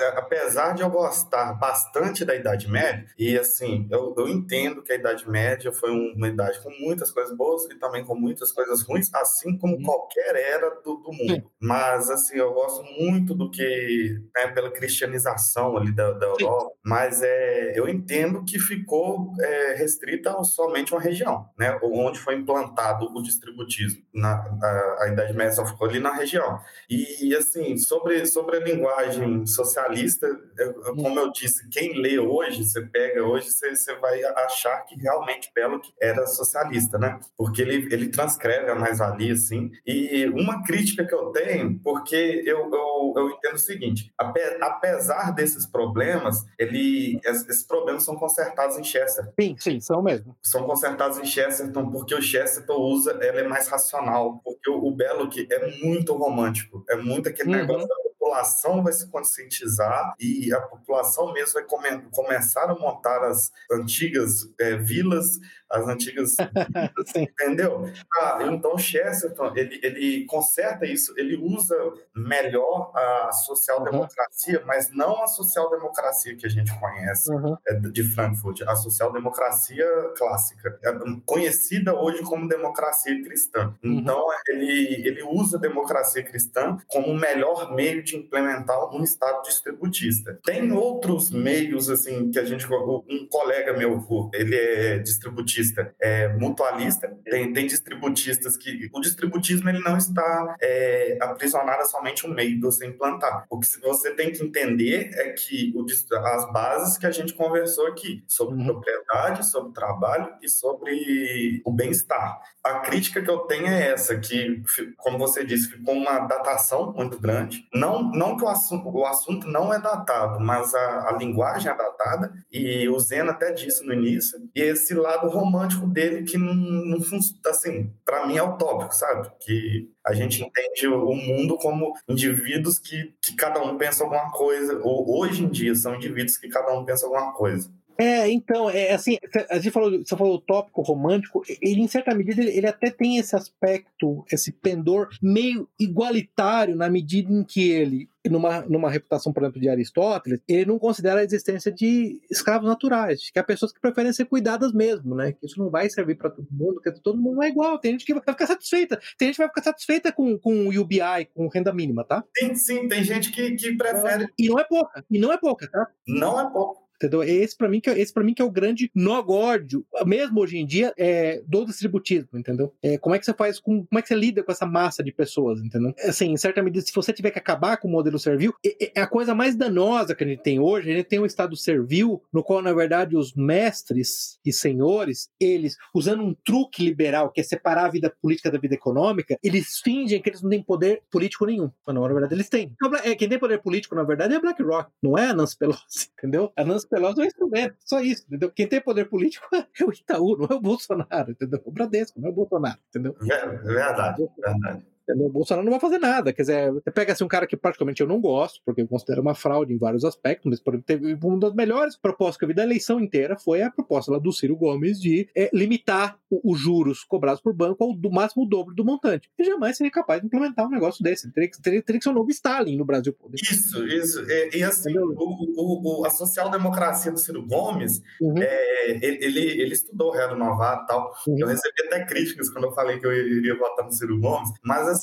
Speaker 4: É, apesar de eu gostar bastante da Idade Média, e assim, eu, eu entendo que a Idade Média foi um- uma idade com muitas coisas boas e também com muitas coisas ruins, assim como
Speaker 3: Uhum.
Speaker 4: qualquer era do, do mundo. Mas assim, eu gosto muito do que, né, pela cristianização ali da, da. Europa, mas é, eu entendo que ficou é, restrita a somente uma região, né, onde foi implantado o distributismo. Na, a, a Idade Média só ficou ali na região. E, assim, sobre, sobre a linguagem socialista, eu- como eu disse, quem lê hoje, você pega hoje, você, você vai achar que realmente Belloc era socialista, né? Porque ele, ele transcreve a mais-valia, assim. E uma crítica que eu tenho, porque eu, eu, eu entendo o seguinte, ape- apesar desses problemas, ele, es- esses problemas são consertados em Chester
Speaker 3: Sim, sim, são mesmo.
Speaker 4: são consertados em Chesterton porque o Chesterton usa, ela é mais racional, porque o, o Belloc é muito romântico, é muito aquele
Speaker 3: Uhum.
Speaker 4: negócio da população vai se conscientizar e a população mesmo vai come começar a montar as antigas é, vilas as antigas. entendeu? Ah, então, Chesterton, ele, ele conserta isso, ele usa melhor a social-democracia, uhum. mas não a social-democracia que a gente conhece uhum. de Frankfurt, a social-democracia clássica, é conhecida hoje como democracia cristã. Uhum. Então, ele, ele usa a democracia cristã como o melhor meio de implementar um Estado distributista. Tem outros meios, assim, que a gente. Um colega meu, ele é distributista distributista é, mutualista, tem, tem distributistas que. O distributismo ele não está é, aprisionado a somente um meio de você implantar. O que você tem que entender é que o, as bases que a gente conversou aqui, sobre uhum. propriedade, sobre trabalho e sobre o bem-estar. A crítica que eu tenho é essa, que, como você disse, ficou uma datação muito grande. Não, não que o assunto, o assunto não é datado, mas a, a linguagem é datada, e o Zeno até disse no início, e esse lado romântico romântico dele que não, não assim, para mim é utópico, sabe? Que a gente entende o mundo como indivíduos que, que cada um pensa alguma coisa, ou hoje em dia são indivíduos que cada um pensa alguma coisa.
Speaker 3: É, então, é assim, a gente falou, você falou o tópico romântico, ele em certa medida ele, ele, até tem esse aspecto, esse pendor meio igualitário na medida em que ele, numa, numa reputação, por exemplo, de Aristóteles, ele não considera a existência de escravos naturais, que há pessoas que preferem ser cuidadas mesmo, né? Que isso não vai servir para todo mundo, que todo mundo é igual, tem gente que vai ficar satisfeita, tem gente que vai ficar satisfeita com, com UBI, com renda mínima, tá?
Speaker 4: Sim, sim, tem gente que, que prefere.
Speaker 3: E não é pouca, e não é pouca, tá?
Speaker 4: Não é pouca.
Speaker 3: Entendeu? Esse para mim que é, esse para mim que é o grande nógórdio, mesmo hoje em dia, é, do distributismo, entendeu? É, como é que você faz com, como é que você lida com essa massa de pessoas, entendeu? Assim, em certa medida, se você tiver que acabar com o modelo servil, é, é a coisa mais danosa que a gente tem hoje, a gente tem um estado servil no qual na verdade os mestres e senhores, eles usando um truque liberal, que é separar a vida política da vida econômica, eles fingem que eles não têm poder político nenhum. Mas na verdade eles têm. Então, é, quem tem poder político, na verdade, é BlackRock, não é a Nancy Pelosi, entendeu? A Nancy Pelosi é um instrumento, só isso, entendeu? Quem tem poder político é o Itaú, não é o Bolsonaro, entendeu? O Bradesco, não é o Bolsonaro, entendeu?
Speaker 4: É, é verdade, é verdade.
Speaker 3: O Bolsonaro não vai fazer nada. Quer dizer, você pega assim, um cara que praticamente eu não gosto, porque eu considero uma fraude em vários aspectos, mas por teve uma das melhores propostas que eu vi da eleição inteira foi a proposta lá do Ciro Gomes de é, limitar os juros cobrados por banco ao do máximo o dobro do montante. E jamais seria capaz de implementar um negócio desse. Teria que, teria, teria que ser um novo Stalin no Brasil.
Speaker 4: Isso, isso. E, e assim, o, o, o, a social-democracia do Ciro Gomes, uhum. é, ele, ele estudou o Real Novato e tal. Uhum. Eu recebi até críticas quando eu falei que eu iria votar no Ciro Gomes, mas assim,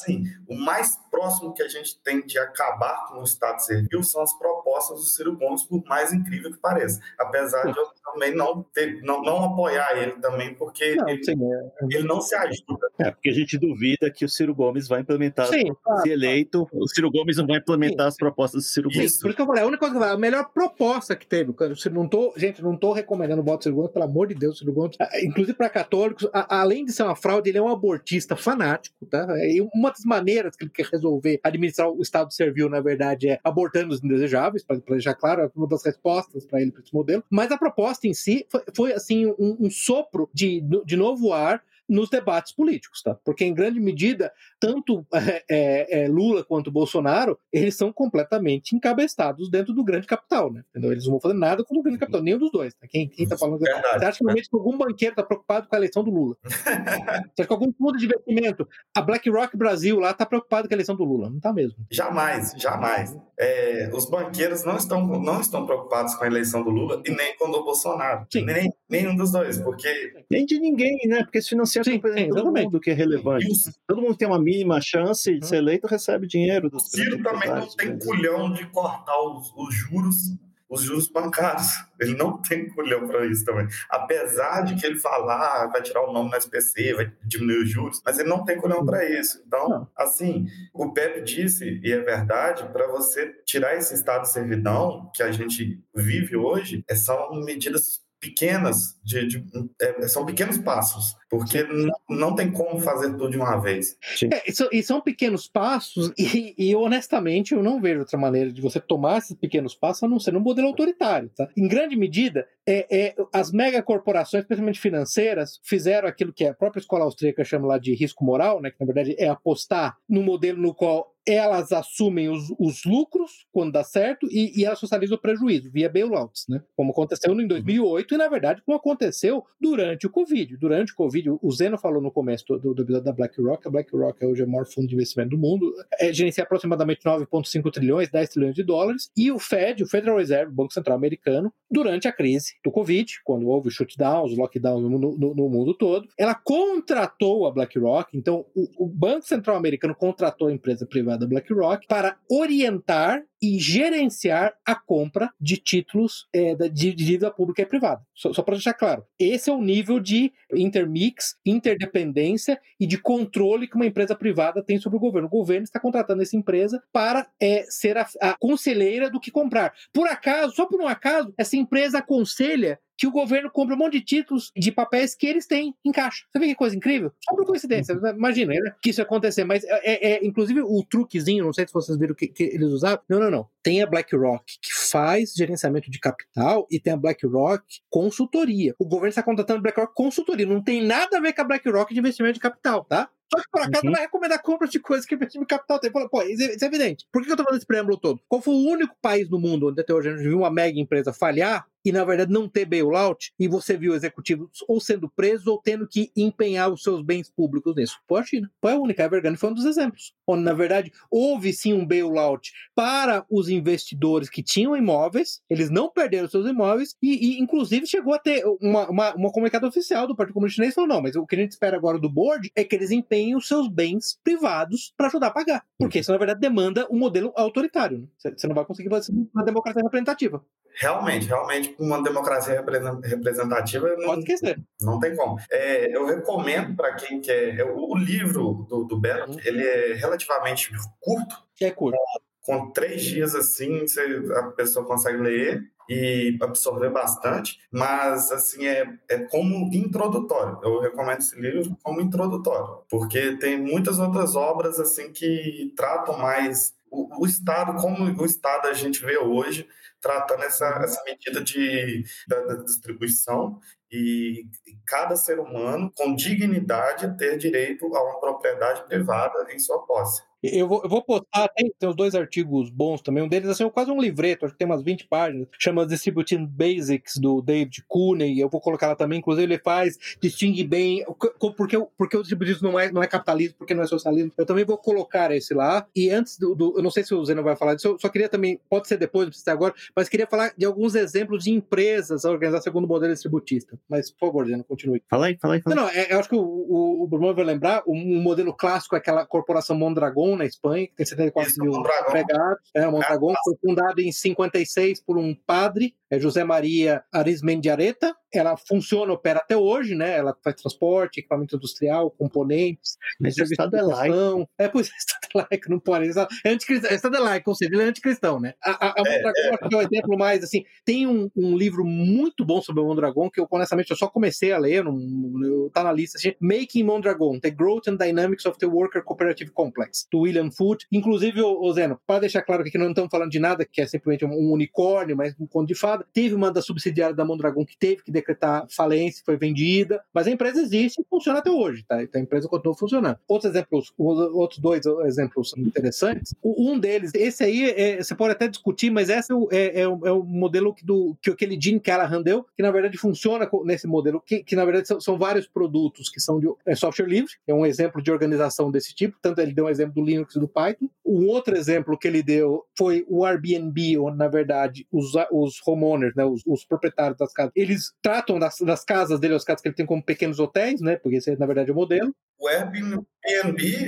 Speaker 4: o mais próximo que a gente tem de acabar com o Estado servil são as propostas do Ciro Gomes, por mais incrível que pareça. Apesar de eu também não, ter, não, não apoiar ele também, porque não, ele, sim, é. ele, não se ajuda.
Speaker 2: É, porque a gente duvida que o Ciro Gomes vai implementar, sim, se eleito, o Ciro Gomes não vai implementar sim. as propostas do Ciro Gomes.
Speaker 3: Isso. Por isso que eu falei, a única coisa que eu falei, a melhor proposta que teve, não tô, gente, não estou recomendando o voto do Ciro Gomes, pelo amor de Deus, Ciro Gomes, inclusive para católicos, a, além de ser uma fraude, ele é um abortista fanático, tá? E uma das maneiras que ele quer resolver administrar o Estado servil, na verdade, é abortando os indesejáveis, para deixar claro, uma das respostas para ele para esse modelo. Mas a proposta em si foi, foi assim, um, um sopro de, de novo ar nos debates políticos, tá? Porque em grande medida, tanto é, é, é, Lula quanto Bolsonaro, eles são completamente encabeçados dentro do grande capital, né? Entendeu? Eles não vão fazer nada com o grande capital, nenhum dos dois. Tá? Quem, quem tá falando... Verdade, você acha que realmente algum banqueiro está preocupado com a eleição do Lula? você acha que algum fundo de investimento, a BlackRock Brasil lá, está preocupado com a eleição do Lula? Não está mesmo.
Speaker 4: Jamais, jamais. É, os banqueiros não estão, não estão preocupados com a eleição do Lula e nem com o do Bolsonaro. Sim. Nem, nenhum dos dois, porque...
Speaker 2: Nem de ninguém, né? Porque esse Sim, mundo que é relevante. Isso. Todo mundo tem uma mínima chance de ser eleito, recebe dinheiro.
Speaker 4: O Ciro também não tem né? culhão de cortar os, os juros os juros bancários. Ele não tem culhão para isso também. Apesar de que ele falar, ah, vai tirar o nome no SPC, vai diminuir os juros, mas ele não tem culhão para isso. Então, assim, o Pepe disse, e é verdade, para você tirar esse estado de servidão que a gente vive hoje, é são medidas pequenas, de, de é, são pequenos passos, porque não, não tem como fazer tudo de uma vez.
Speaker 3: É, e, são, pequenos passos, e, e, honestamente eu não vejo outra maneira de você tomar esses pequenos passos a não ser num modelo autoritário. Tá? Em grande medida, é, é, as megacorporações, especialmente financeiras, fizeram aquilo que a própria escola austríaca chama lá de risco moral, né, que na verdade é apostar no modelo no qual elas assumem os, os lucros quando dá certo e, e elas socializam o prejuízo via bailouts, né? Como aconteceu em 2008 e, na verdade, como aconteceu durante o Covid. Durante o Covid, o Zeno falou no começo do, do episódio da BlackRock, a BlackRock é hoje o maior fundo de investimento do mundo, é, gerencia aproximadamente 9,5 trilhões, 10 trilhões de dólares, e o Fed, o Federal Reserve, Banco Central Americano, durante a crise do Covid, quando houve shutdowns, lockdowns no, no, no mundo todo, ela contratou a BlackRock, então o, o Banco Central Americano contratou a empresa privada BlackRock para orientar e gerenciar a compra de títulos é, de, dívida pública e privada. Só, só para deixar claro, esse é o nível de intermix, interdependência e de controle que uma empresa privada tem sobre o governo. O governo está contratando essa empresa para é, ser a, a conselheira do que comprar. Por acaso, só por um acaso, essa empresa aconselha que o governo compra um monte de títulos de papéis que eles têm em caixa. Você vê que coisa incrível? Só por coincidência. Uhum. Imagina né, que isso acontecer. Mas, é, é, é, inclusive, o truquezinho, não sei se vocês viram que, que eles usavam. Não, não, não. Tem a BlackRock, que faz gerenciamento de capital, e tem a BlackRock consultoria. O governo está contratando a BlackRock consultoria. Não tem nada a ver com a BlackRock de investimento de capital, tá? Só que por acaso uhum. vai recomendar compras de coisas que investimento de capital tem. Pô, isso é, evidente. Por que eu tô falando esse preâmbulo todo? Qual foi o único país no mundo onde até hoje a gente viu uma mega empresa falhar e, na verdade, não ter bailout, e você viu executivos ou sendo presos ou tendo que empenhar os seus bens públicos nisso. Foi a China. Foi a única. A Evergrande foi um dos exemplos. Onde, na verdade, houve sim um bailout para os investidores que tinham imóveis, eles não perderam seus imóveis, e, e inclusive chegou a ter uma, uma, uma comunicado oficial do Partido Comunista Chinês falou: não, mas o que a gente espera agora do board é que eles empenhem os seus bens privados para ajudar a pagar. Porque isso, na verdade, demanda um modelo autoritário. Né? Você não vai conseguir fazer uma democracia representativa.
Speaker 4: Realmente, realmente, uma democracia representativa não, não tem como. É, eu recomendo para quem quer. O livro do, do Belo, uhum. ele é relativamente curto.
Speaker 3: É curto.
Speaker 4: Com, com três dias assim, você, a pessoa consegue ler e absorver bastante, mas assim é, é como introdutório. Eu recomendo esse livro como introdutório, porque tem muitas outras obras assim que tratam mais o, o Estado, como o Estado a gente vê hoje, tratando essa, essa medida de, da, da distribuição e cada ser humano, com dignidade, ter direito a uma propriedade privada em sua posse.
Speaker 3: Eu vou, eu vou postar, tem, tem os dois artigos bons também. Um deles assim, é quase um livreto, acho que tem umas 20 páginas, chama Distributing Basics, do David Cooney. Eu vou colocar lá também, inclusive ele faz, distingue bem porque, porque o distributismo não é, não é capitalismo, porque não é socialismo. Eu também vou colocar esse lá. E antes do. do eu não sei se o Zeno vai falar disso, eu só queria também, pode ser depois, não precisa ser agora, mas queria falar de alguns exemplos de empresas a organizar segundo o modelo distributista. Mas, por favor, Zeno, continue.
Speaker 2: Fala aí, fala aí. Fala
Speaker 3: aí. Não, não, é, eu acho que o, o, o Bruno vai lembrar, um modelo clássico é aquela corporação Mondragon na Espanha, que tem 74 Isso, mil empregados. É, o Mondragon é, foi fundado em 56 por um padre, é José Maria Arismendiareta, ela funciona, opera até hoje, né? Ela faz transporte, equipamento industrial, componentes,
Speaker 2: mas o Estado é laico.
Speaker 3: É, pois é, Estado é laico, não pode. É anticristão, Estado é laico, ou seja, ele é anticristão, né? A, a, a é, Mondragon é. é um exemplo mais, assim, tem um, um, livro muito bom sobre o Mondragon, que eu, honestamente, eu só comecei a ler, não, eu, tá na lista, assim, Making Mondragon, The Growth and Dynamics of the Worker Cooperative Complex, do William Foote. Inclusive, o, Zeno, para deixar claro que não estamos falando de nada que é simplesmente um, unicórnio, mas um conto de fada, teve uma da subsidiária da Mondragon que teve que decretar falência, foi vendida, mas a empresa existe e funciona até hoje, tá? Então a empresa continua funcionando. Outros exemplos, outros dois exemplos interessantes. Um deles, esse aí é, você pode até discutir, mas esse é o, é, é o, é o modelo que, do, que aquele Gene Callahan deu, que na verdade funciona nesse modelo, que, que na verdade são, são vários produtos que são de é software livre, é um exemplo de organização desse tipo, tanto ele deu um exemplo do Linux e do Python. Um outro exemplo que ele deu foi o Airbnb, onde na verdade os, os homeowners, né, os, os proprietários das casas, eles tratam das, das casas dele, as casas que ele tem como pequenos hotéis, né? Porque esse é, na verdade, o modelo.
Speaker 4: O Airbnb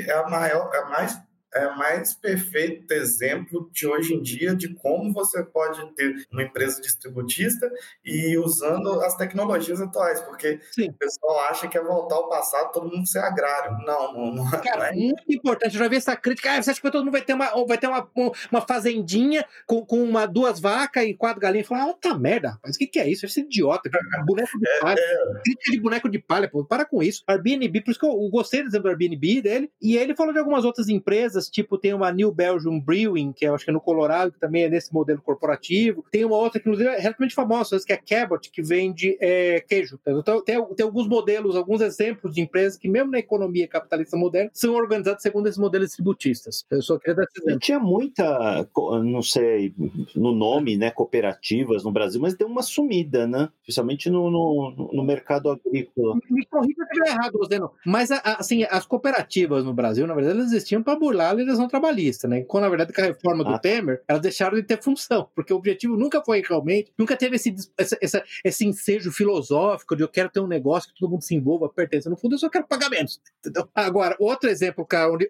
Speaker 4: é a maior, é a mais é mais perfeito exemplo de hoje em dia de como você pode ter uma empresa distributista e usando as tecnologias atuais, porque Sim. o pessoal acha que é voltar ao passado todo mundo ser agrário. Não, não, não
Speaker 3: é. Cara, é. muito importante. Eu já vi essa crítica. Ah, você acha que todo mundo vai ter uma, vai ter uma, uma fazendinha com, com uma, duas vacas e quatro galinhas? Fala, ah, tá merda, rapaz, o que, que é isso? Esse idiota, boneco de é, palha. É. Crítica de boneco de palha, pô, para com isso. Airbnb, por isso que eu, eu gostei do exemplo do Airbnb dele, e ele falou de algumas outras empresas empresas, tipo, tem uma New Belgium Brewing, que eu acho que é no Colorado, que também é nesse modelo corporativo. Tem uma outra que, inclusive, é relativamente famosa, que é a Cabot, que vende é, queijo. Então, tem, tem alguns modelos, alguns exemplos de empresas que, mesmo na economia capitalista moderna, são organizadas segundo esses modelos tributistas. Eu só queria dar esse.
Speaker 2: Tinha muita, não sei, no nome, né, cooperativas no Brasil, mas deu uma sumida, né? Especialmente no, no, no mercado agrícola.
Speaker 3: Me corrija se estiver errado, Roseno, mas assim, as cooperativas no Brasil, na verdade, elas existiam para burlar a legislação trabalhista, né? Quando, na verdade, com a reforma do ah. Temer, elas deixaram de ter função, porque o objetivo nunca foi realmente, nunca teve esse, esse, esse ensejo filosófico de eu quero ter um negócio que todo mundo se envolva, pertença. No fundo, eu só quero pagar menos. Entendeu? Agora, outro exemplo, cara, onde,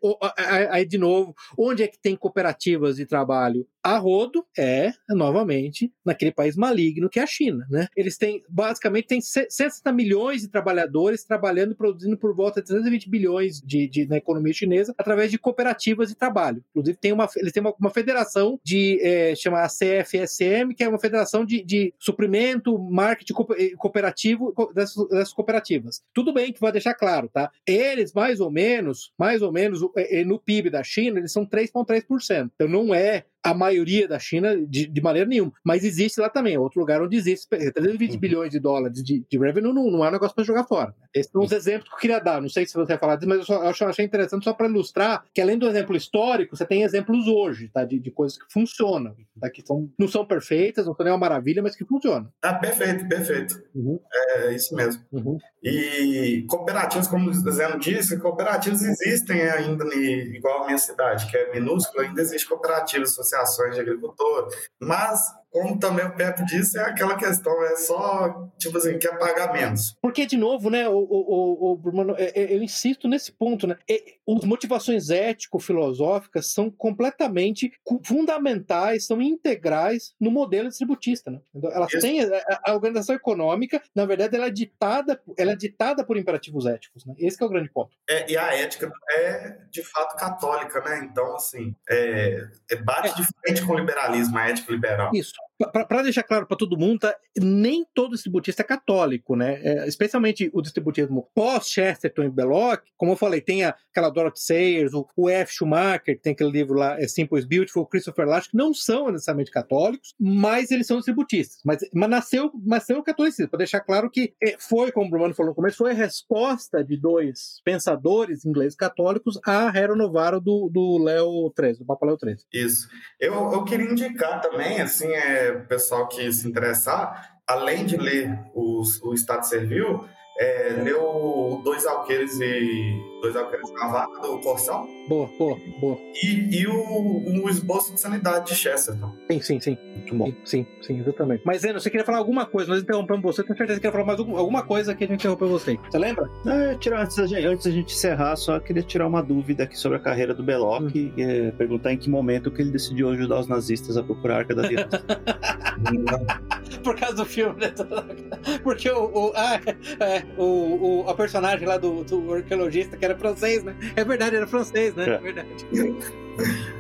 Speaker 3: aí de novo, onde é que tem cooperativas de trabalho a rodo é, novamente, naquele país maligno que é a China. Né? Eles têm, basicamente, tem 60 milhões de trabalhadores trabalhando e produzindo por volta de 320 bilhões de, de, na economia chinesa através de cooperativas de trabalho. Inclusive, tem uma, eles têm uma, uma federação de, é, chama CFSM, que é uma federação de, de suprimento, marketing eh, cooperativo dessas, dessas, cooperativas. Tudo bem que vai deixar claro, tá? Eles, mais ou menos, mais ou menos, eh, no PIB da China, eles são 3,3%. Então, não é a maioria da China de, de, maneira nenhuma. Mas existe lá também, é outro lugar onde existe 320 uhum. bilhões de dólares de, de revenue não, não é um negócio para jogar fora. Né? Esses são os exemplos que eu queria dar. Não sei se você vai falar disso, mas eu, só, eu achei interessante só para ilustrar que além do exemplo histórico, você tem exemplos hoje, tá? De, de coisas que funcionam, tá? que são, não são perfeitas, não são nem uma maravilha, mas que funcionam.
Speaker 4: Ah, perfeito, perfeito. Uhum. É isso mesmo. Uhum. E cooperativas, como o Zeno disse, cooperativas existem ainda, igual a minha cidade, que é minúscula, ainda existe cooperativas associações de agricultores, mas como também o Pepe disse, é aquela questão, é só, tipo assim, quer pagar menos.
Speaker 3: Porque, de novo, né, o, o, o, Bruno, é, é, eu insisto nesse ponto, né, as motivações ético-filosóficas são completamente fundamentais, são integrais no modelo distributista, né? Então, elas Isso. têm, a, organização econômica, na verdade, ela é ditada, ela é ditada por imperativos éticos, né? Esse é o grande ponto.
Speaker 4: É, e a ética é, de fato, católica, né? Então, assim, é, é bate é. de frente com o liberalismo, a ética liberal.
Speaker 3: Isso talk para deixar claro para todo mundo, tá? nem todo distributista é católico, né? É, especialmente o distributismo pós-Chesterton e Belloc, como eu falei, tem a, aquela Dorothy Sayers, o, o, F. Schumacher, tem aquele livro lá, é Simple is Beautiful, Christopher Lash, que não são necessariamente católicos, mas eles são distributistas. Mas, mas nasceu, nasceu o catolicismo, para deixar claro que é, foi, como o Bruno falou no começo, foi a resposta de dois pensadores ingleses católicos a do, do Léo XIII, do Papa Léo XIII.
Speaker 4: Isso. Eu, eu queria indicar também, assim, é o pessoal que se interessar, além de ler os, o Estado Servil, é, leu Dois Alqueires e Dois Alqueires na Vaca, do Corção.
Speaker 3: Boa, boa, boa.
Speaker 4: E, e o, o Esboço de Sanidade de Chesterton.
Speaker 3: Sim, sim, sim. Muito bom. Sim, sim, exatamente. Mas, Zeno, você queria falar alguma coisa, nós interrompemos você, tenho certeza que queria falar mais alguma coisa que a gente interrompeu você. Você lembra?
Speaker 2: Não, tirar, antes, da gente, antes da gente encerrar, só queria tirar uma dúvida aqui sobre a carreira do Belloc hum. e é, perguntar em que momento que ele decidiu ajudar os nazistas a procurar a Arca da Aliança.
Speaker 3: Por causa do filme, né? Porque o, o, ah, é, o, o, a personagem lá do, do arqueologista, que era francês, né? É verdade, era francês, né? É, é verdade.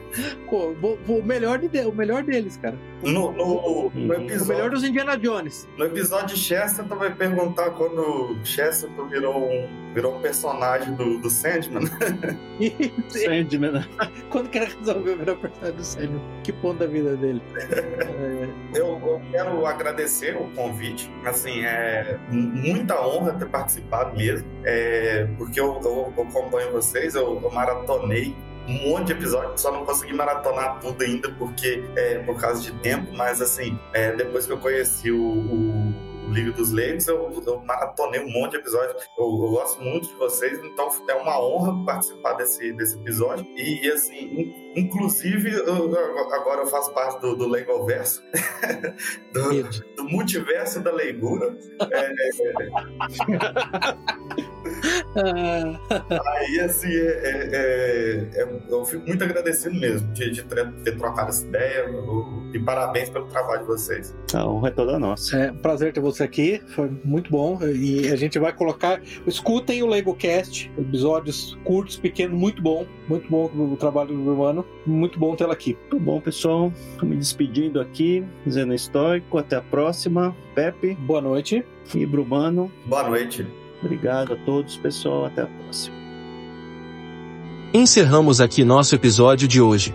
Speaker 3: Pô, o, melhor de, o melhor deles, cara.
Speaker 4: No, no, no episódio,
Speaker 3: o melhor dos Indiana Jones.
Speaker 4: No episódio de Chesterton vai perguntar quando Chesterton virou um, virou um personagem do, do Sandman.
Speaker 3: Sandman. Quando que ele resolveu virar o personagem do Sandman? Que ponto da vida dele?
Speaker 4: eu, eu, quero agradecer o convite. Assim, é muita honra ter participado mesmo. É, porque eu, eu, eu acompanho vocês, eu, eu maratonei um monte de episódios, só não consegui maratonar tudo ainda porque é, por causa de tempo, mas assim, é, depois que eu conheci o, o o Liga dos Leigos, eu, eu maratonei um monte de episódios. Eu, eu, gosto muito de vocês, então é uma honra participar desse, desse episódio. E, e assim, inclusive, eu, agora eu faço parte do, do Legoverso, do, do multiverso da leigura. É, Aí, assim, é, é, é, é, eu fico muito agradecido mesmo de, de ter, trocado essa ideia e parabéns pelo trabalho de vocês.
Speaker 2: A honra é toda nossa.
Speaker 3: É um prazer ter você aqui, foi muito bom e a gente vai colocar. Escutem o LegoCast, episódios curtos, pequenos, muito bom, muito bom o trabalho do Romano, muito bom tê-lo aqui.
Speaker 2: Muito bom, pessoal. Estou me despedindo aqui, dizendo histórico. Até a próxima. Pepe.
Speaker 3: Boa noite.
Speaker 2: E Brumano.
Speaker 4: Boa noite.
Speaker 2: Obrigado a todos, pessoal. Até a próxima.
Speaker 5: Encerramos aqui nosso episódio de hoje.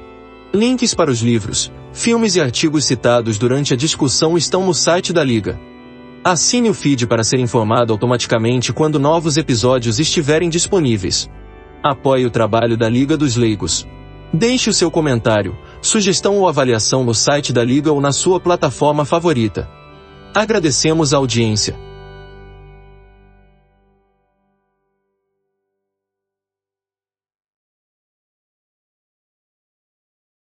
Speaker 5: Links para os livros, filmes e artigos citados durante a discussão estão no site da Liga. Assine o feed para ser informado automaticamente quando novos episódios estiverem disponíveis. Apoie o trabalho da Liga dos Leigos. Deixe o seu comentário, sugestão ou avaliação no site da Liga ou na sua plataforma favorita. Agradecemos a audiência.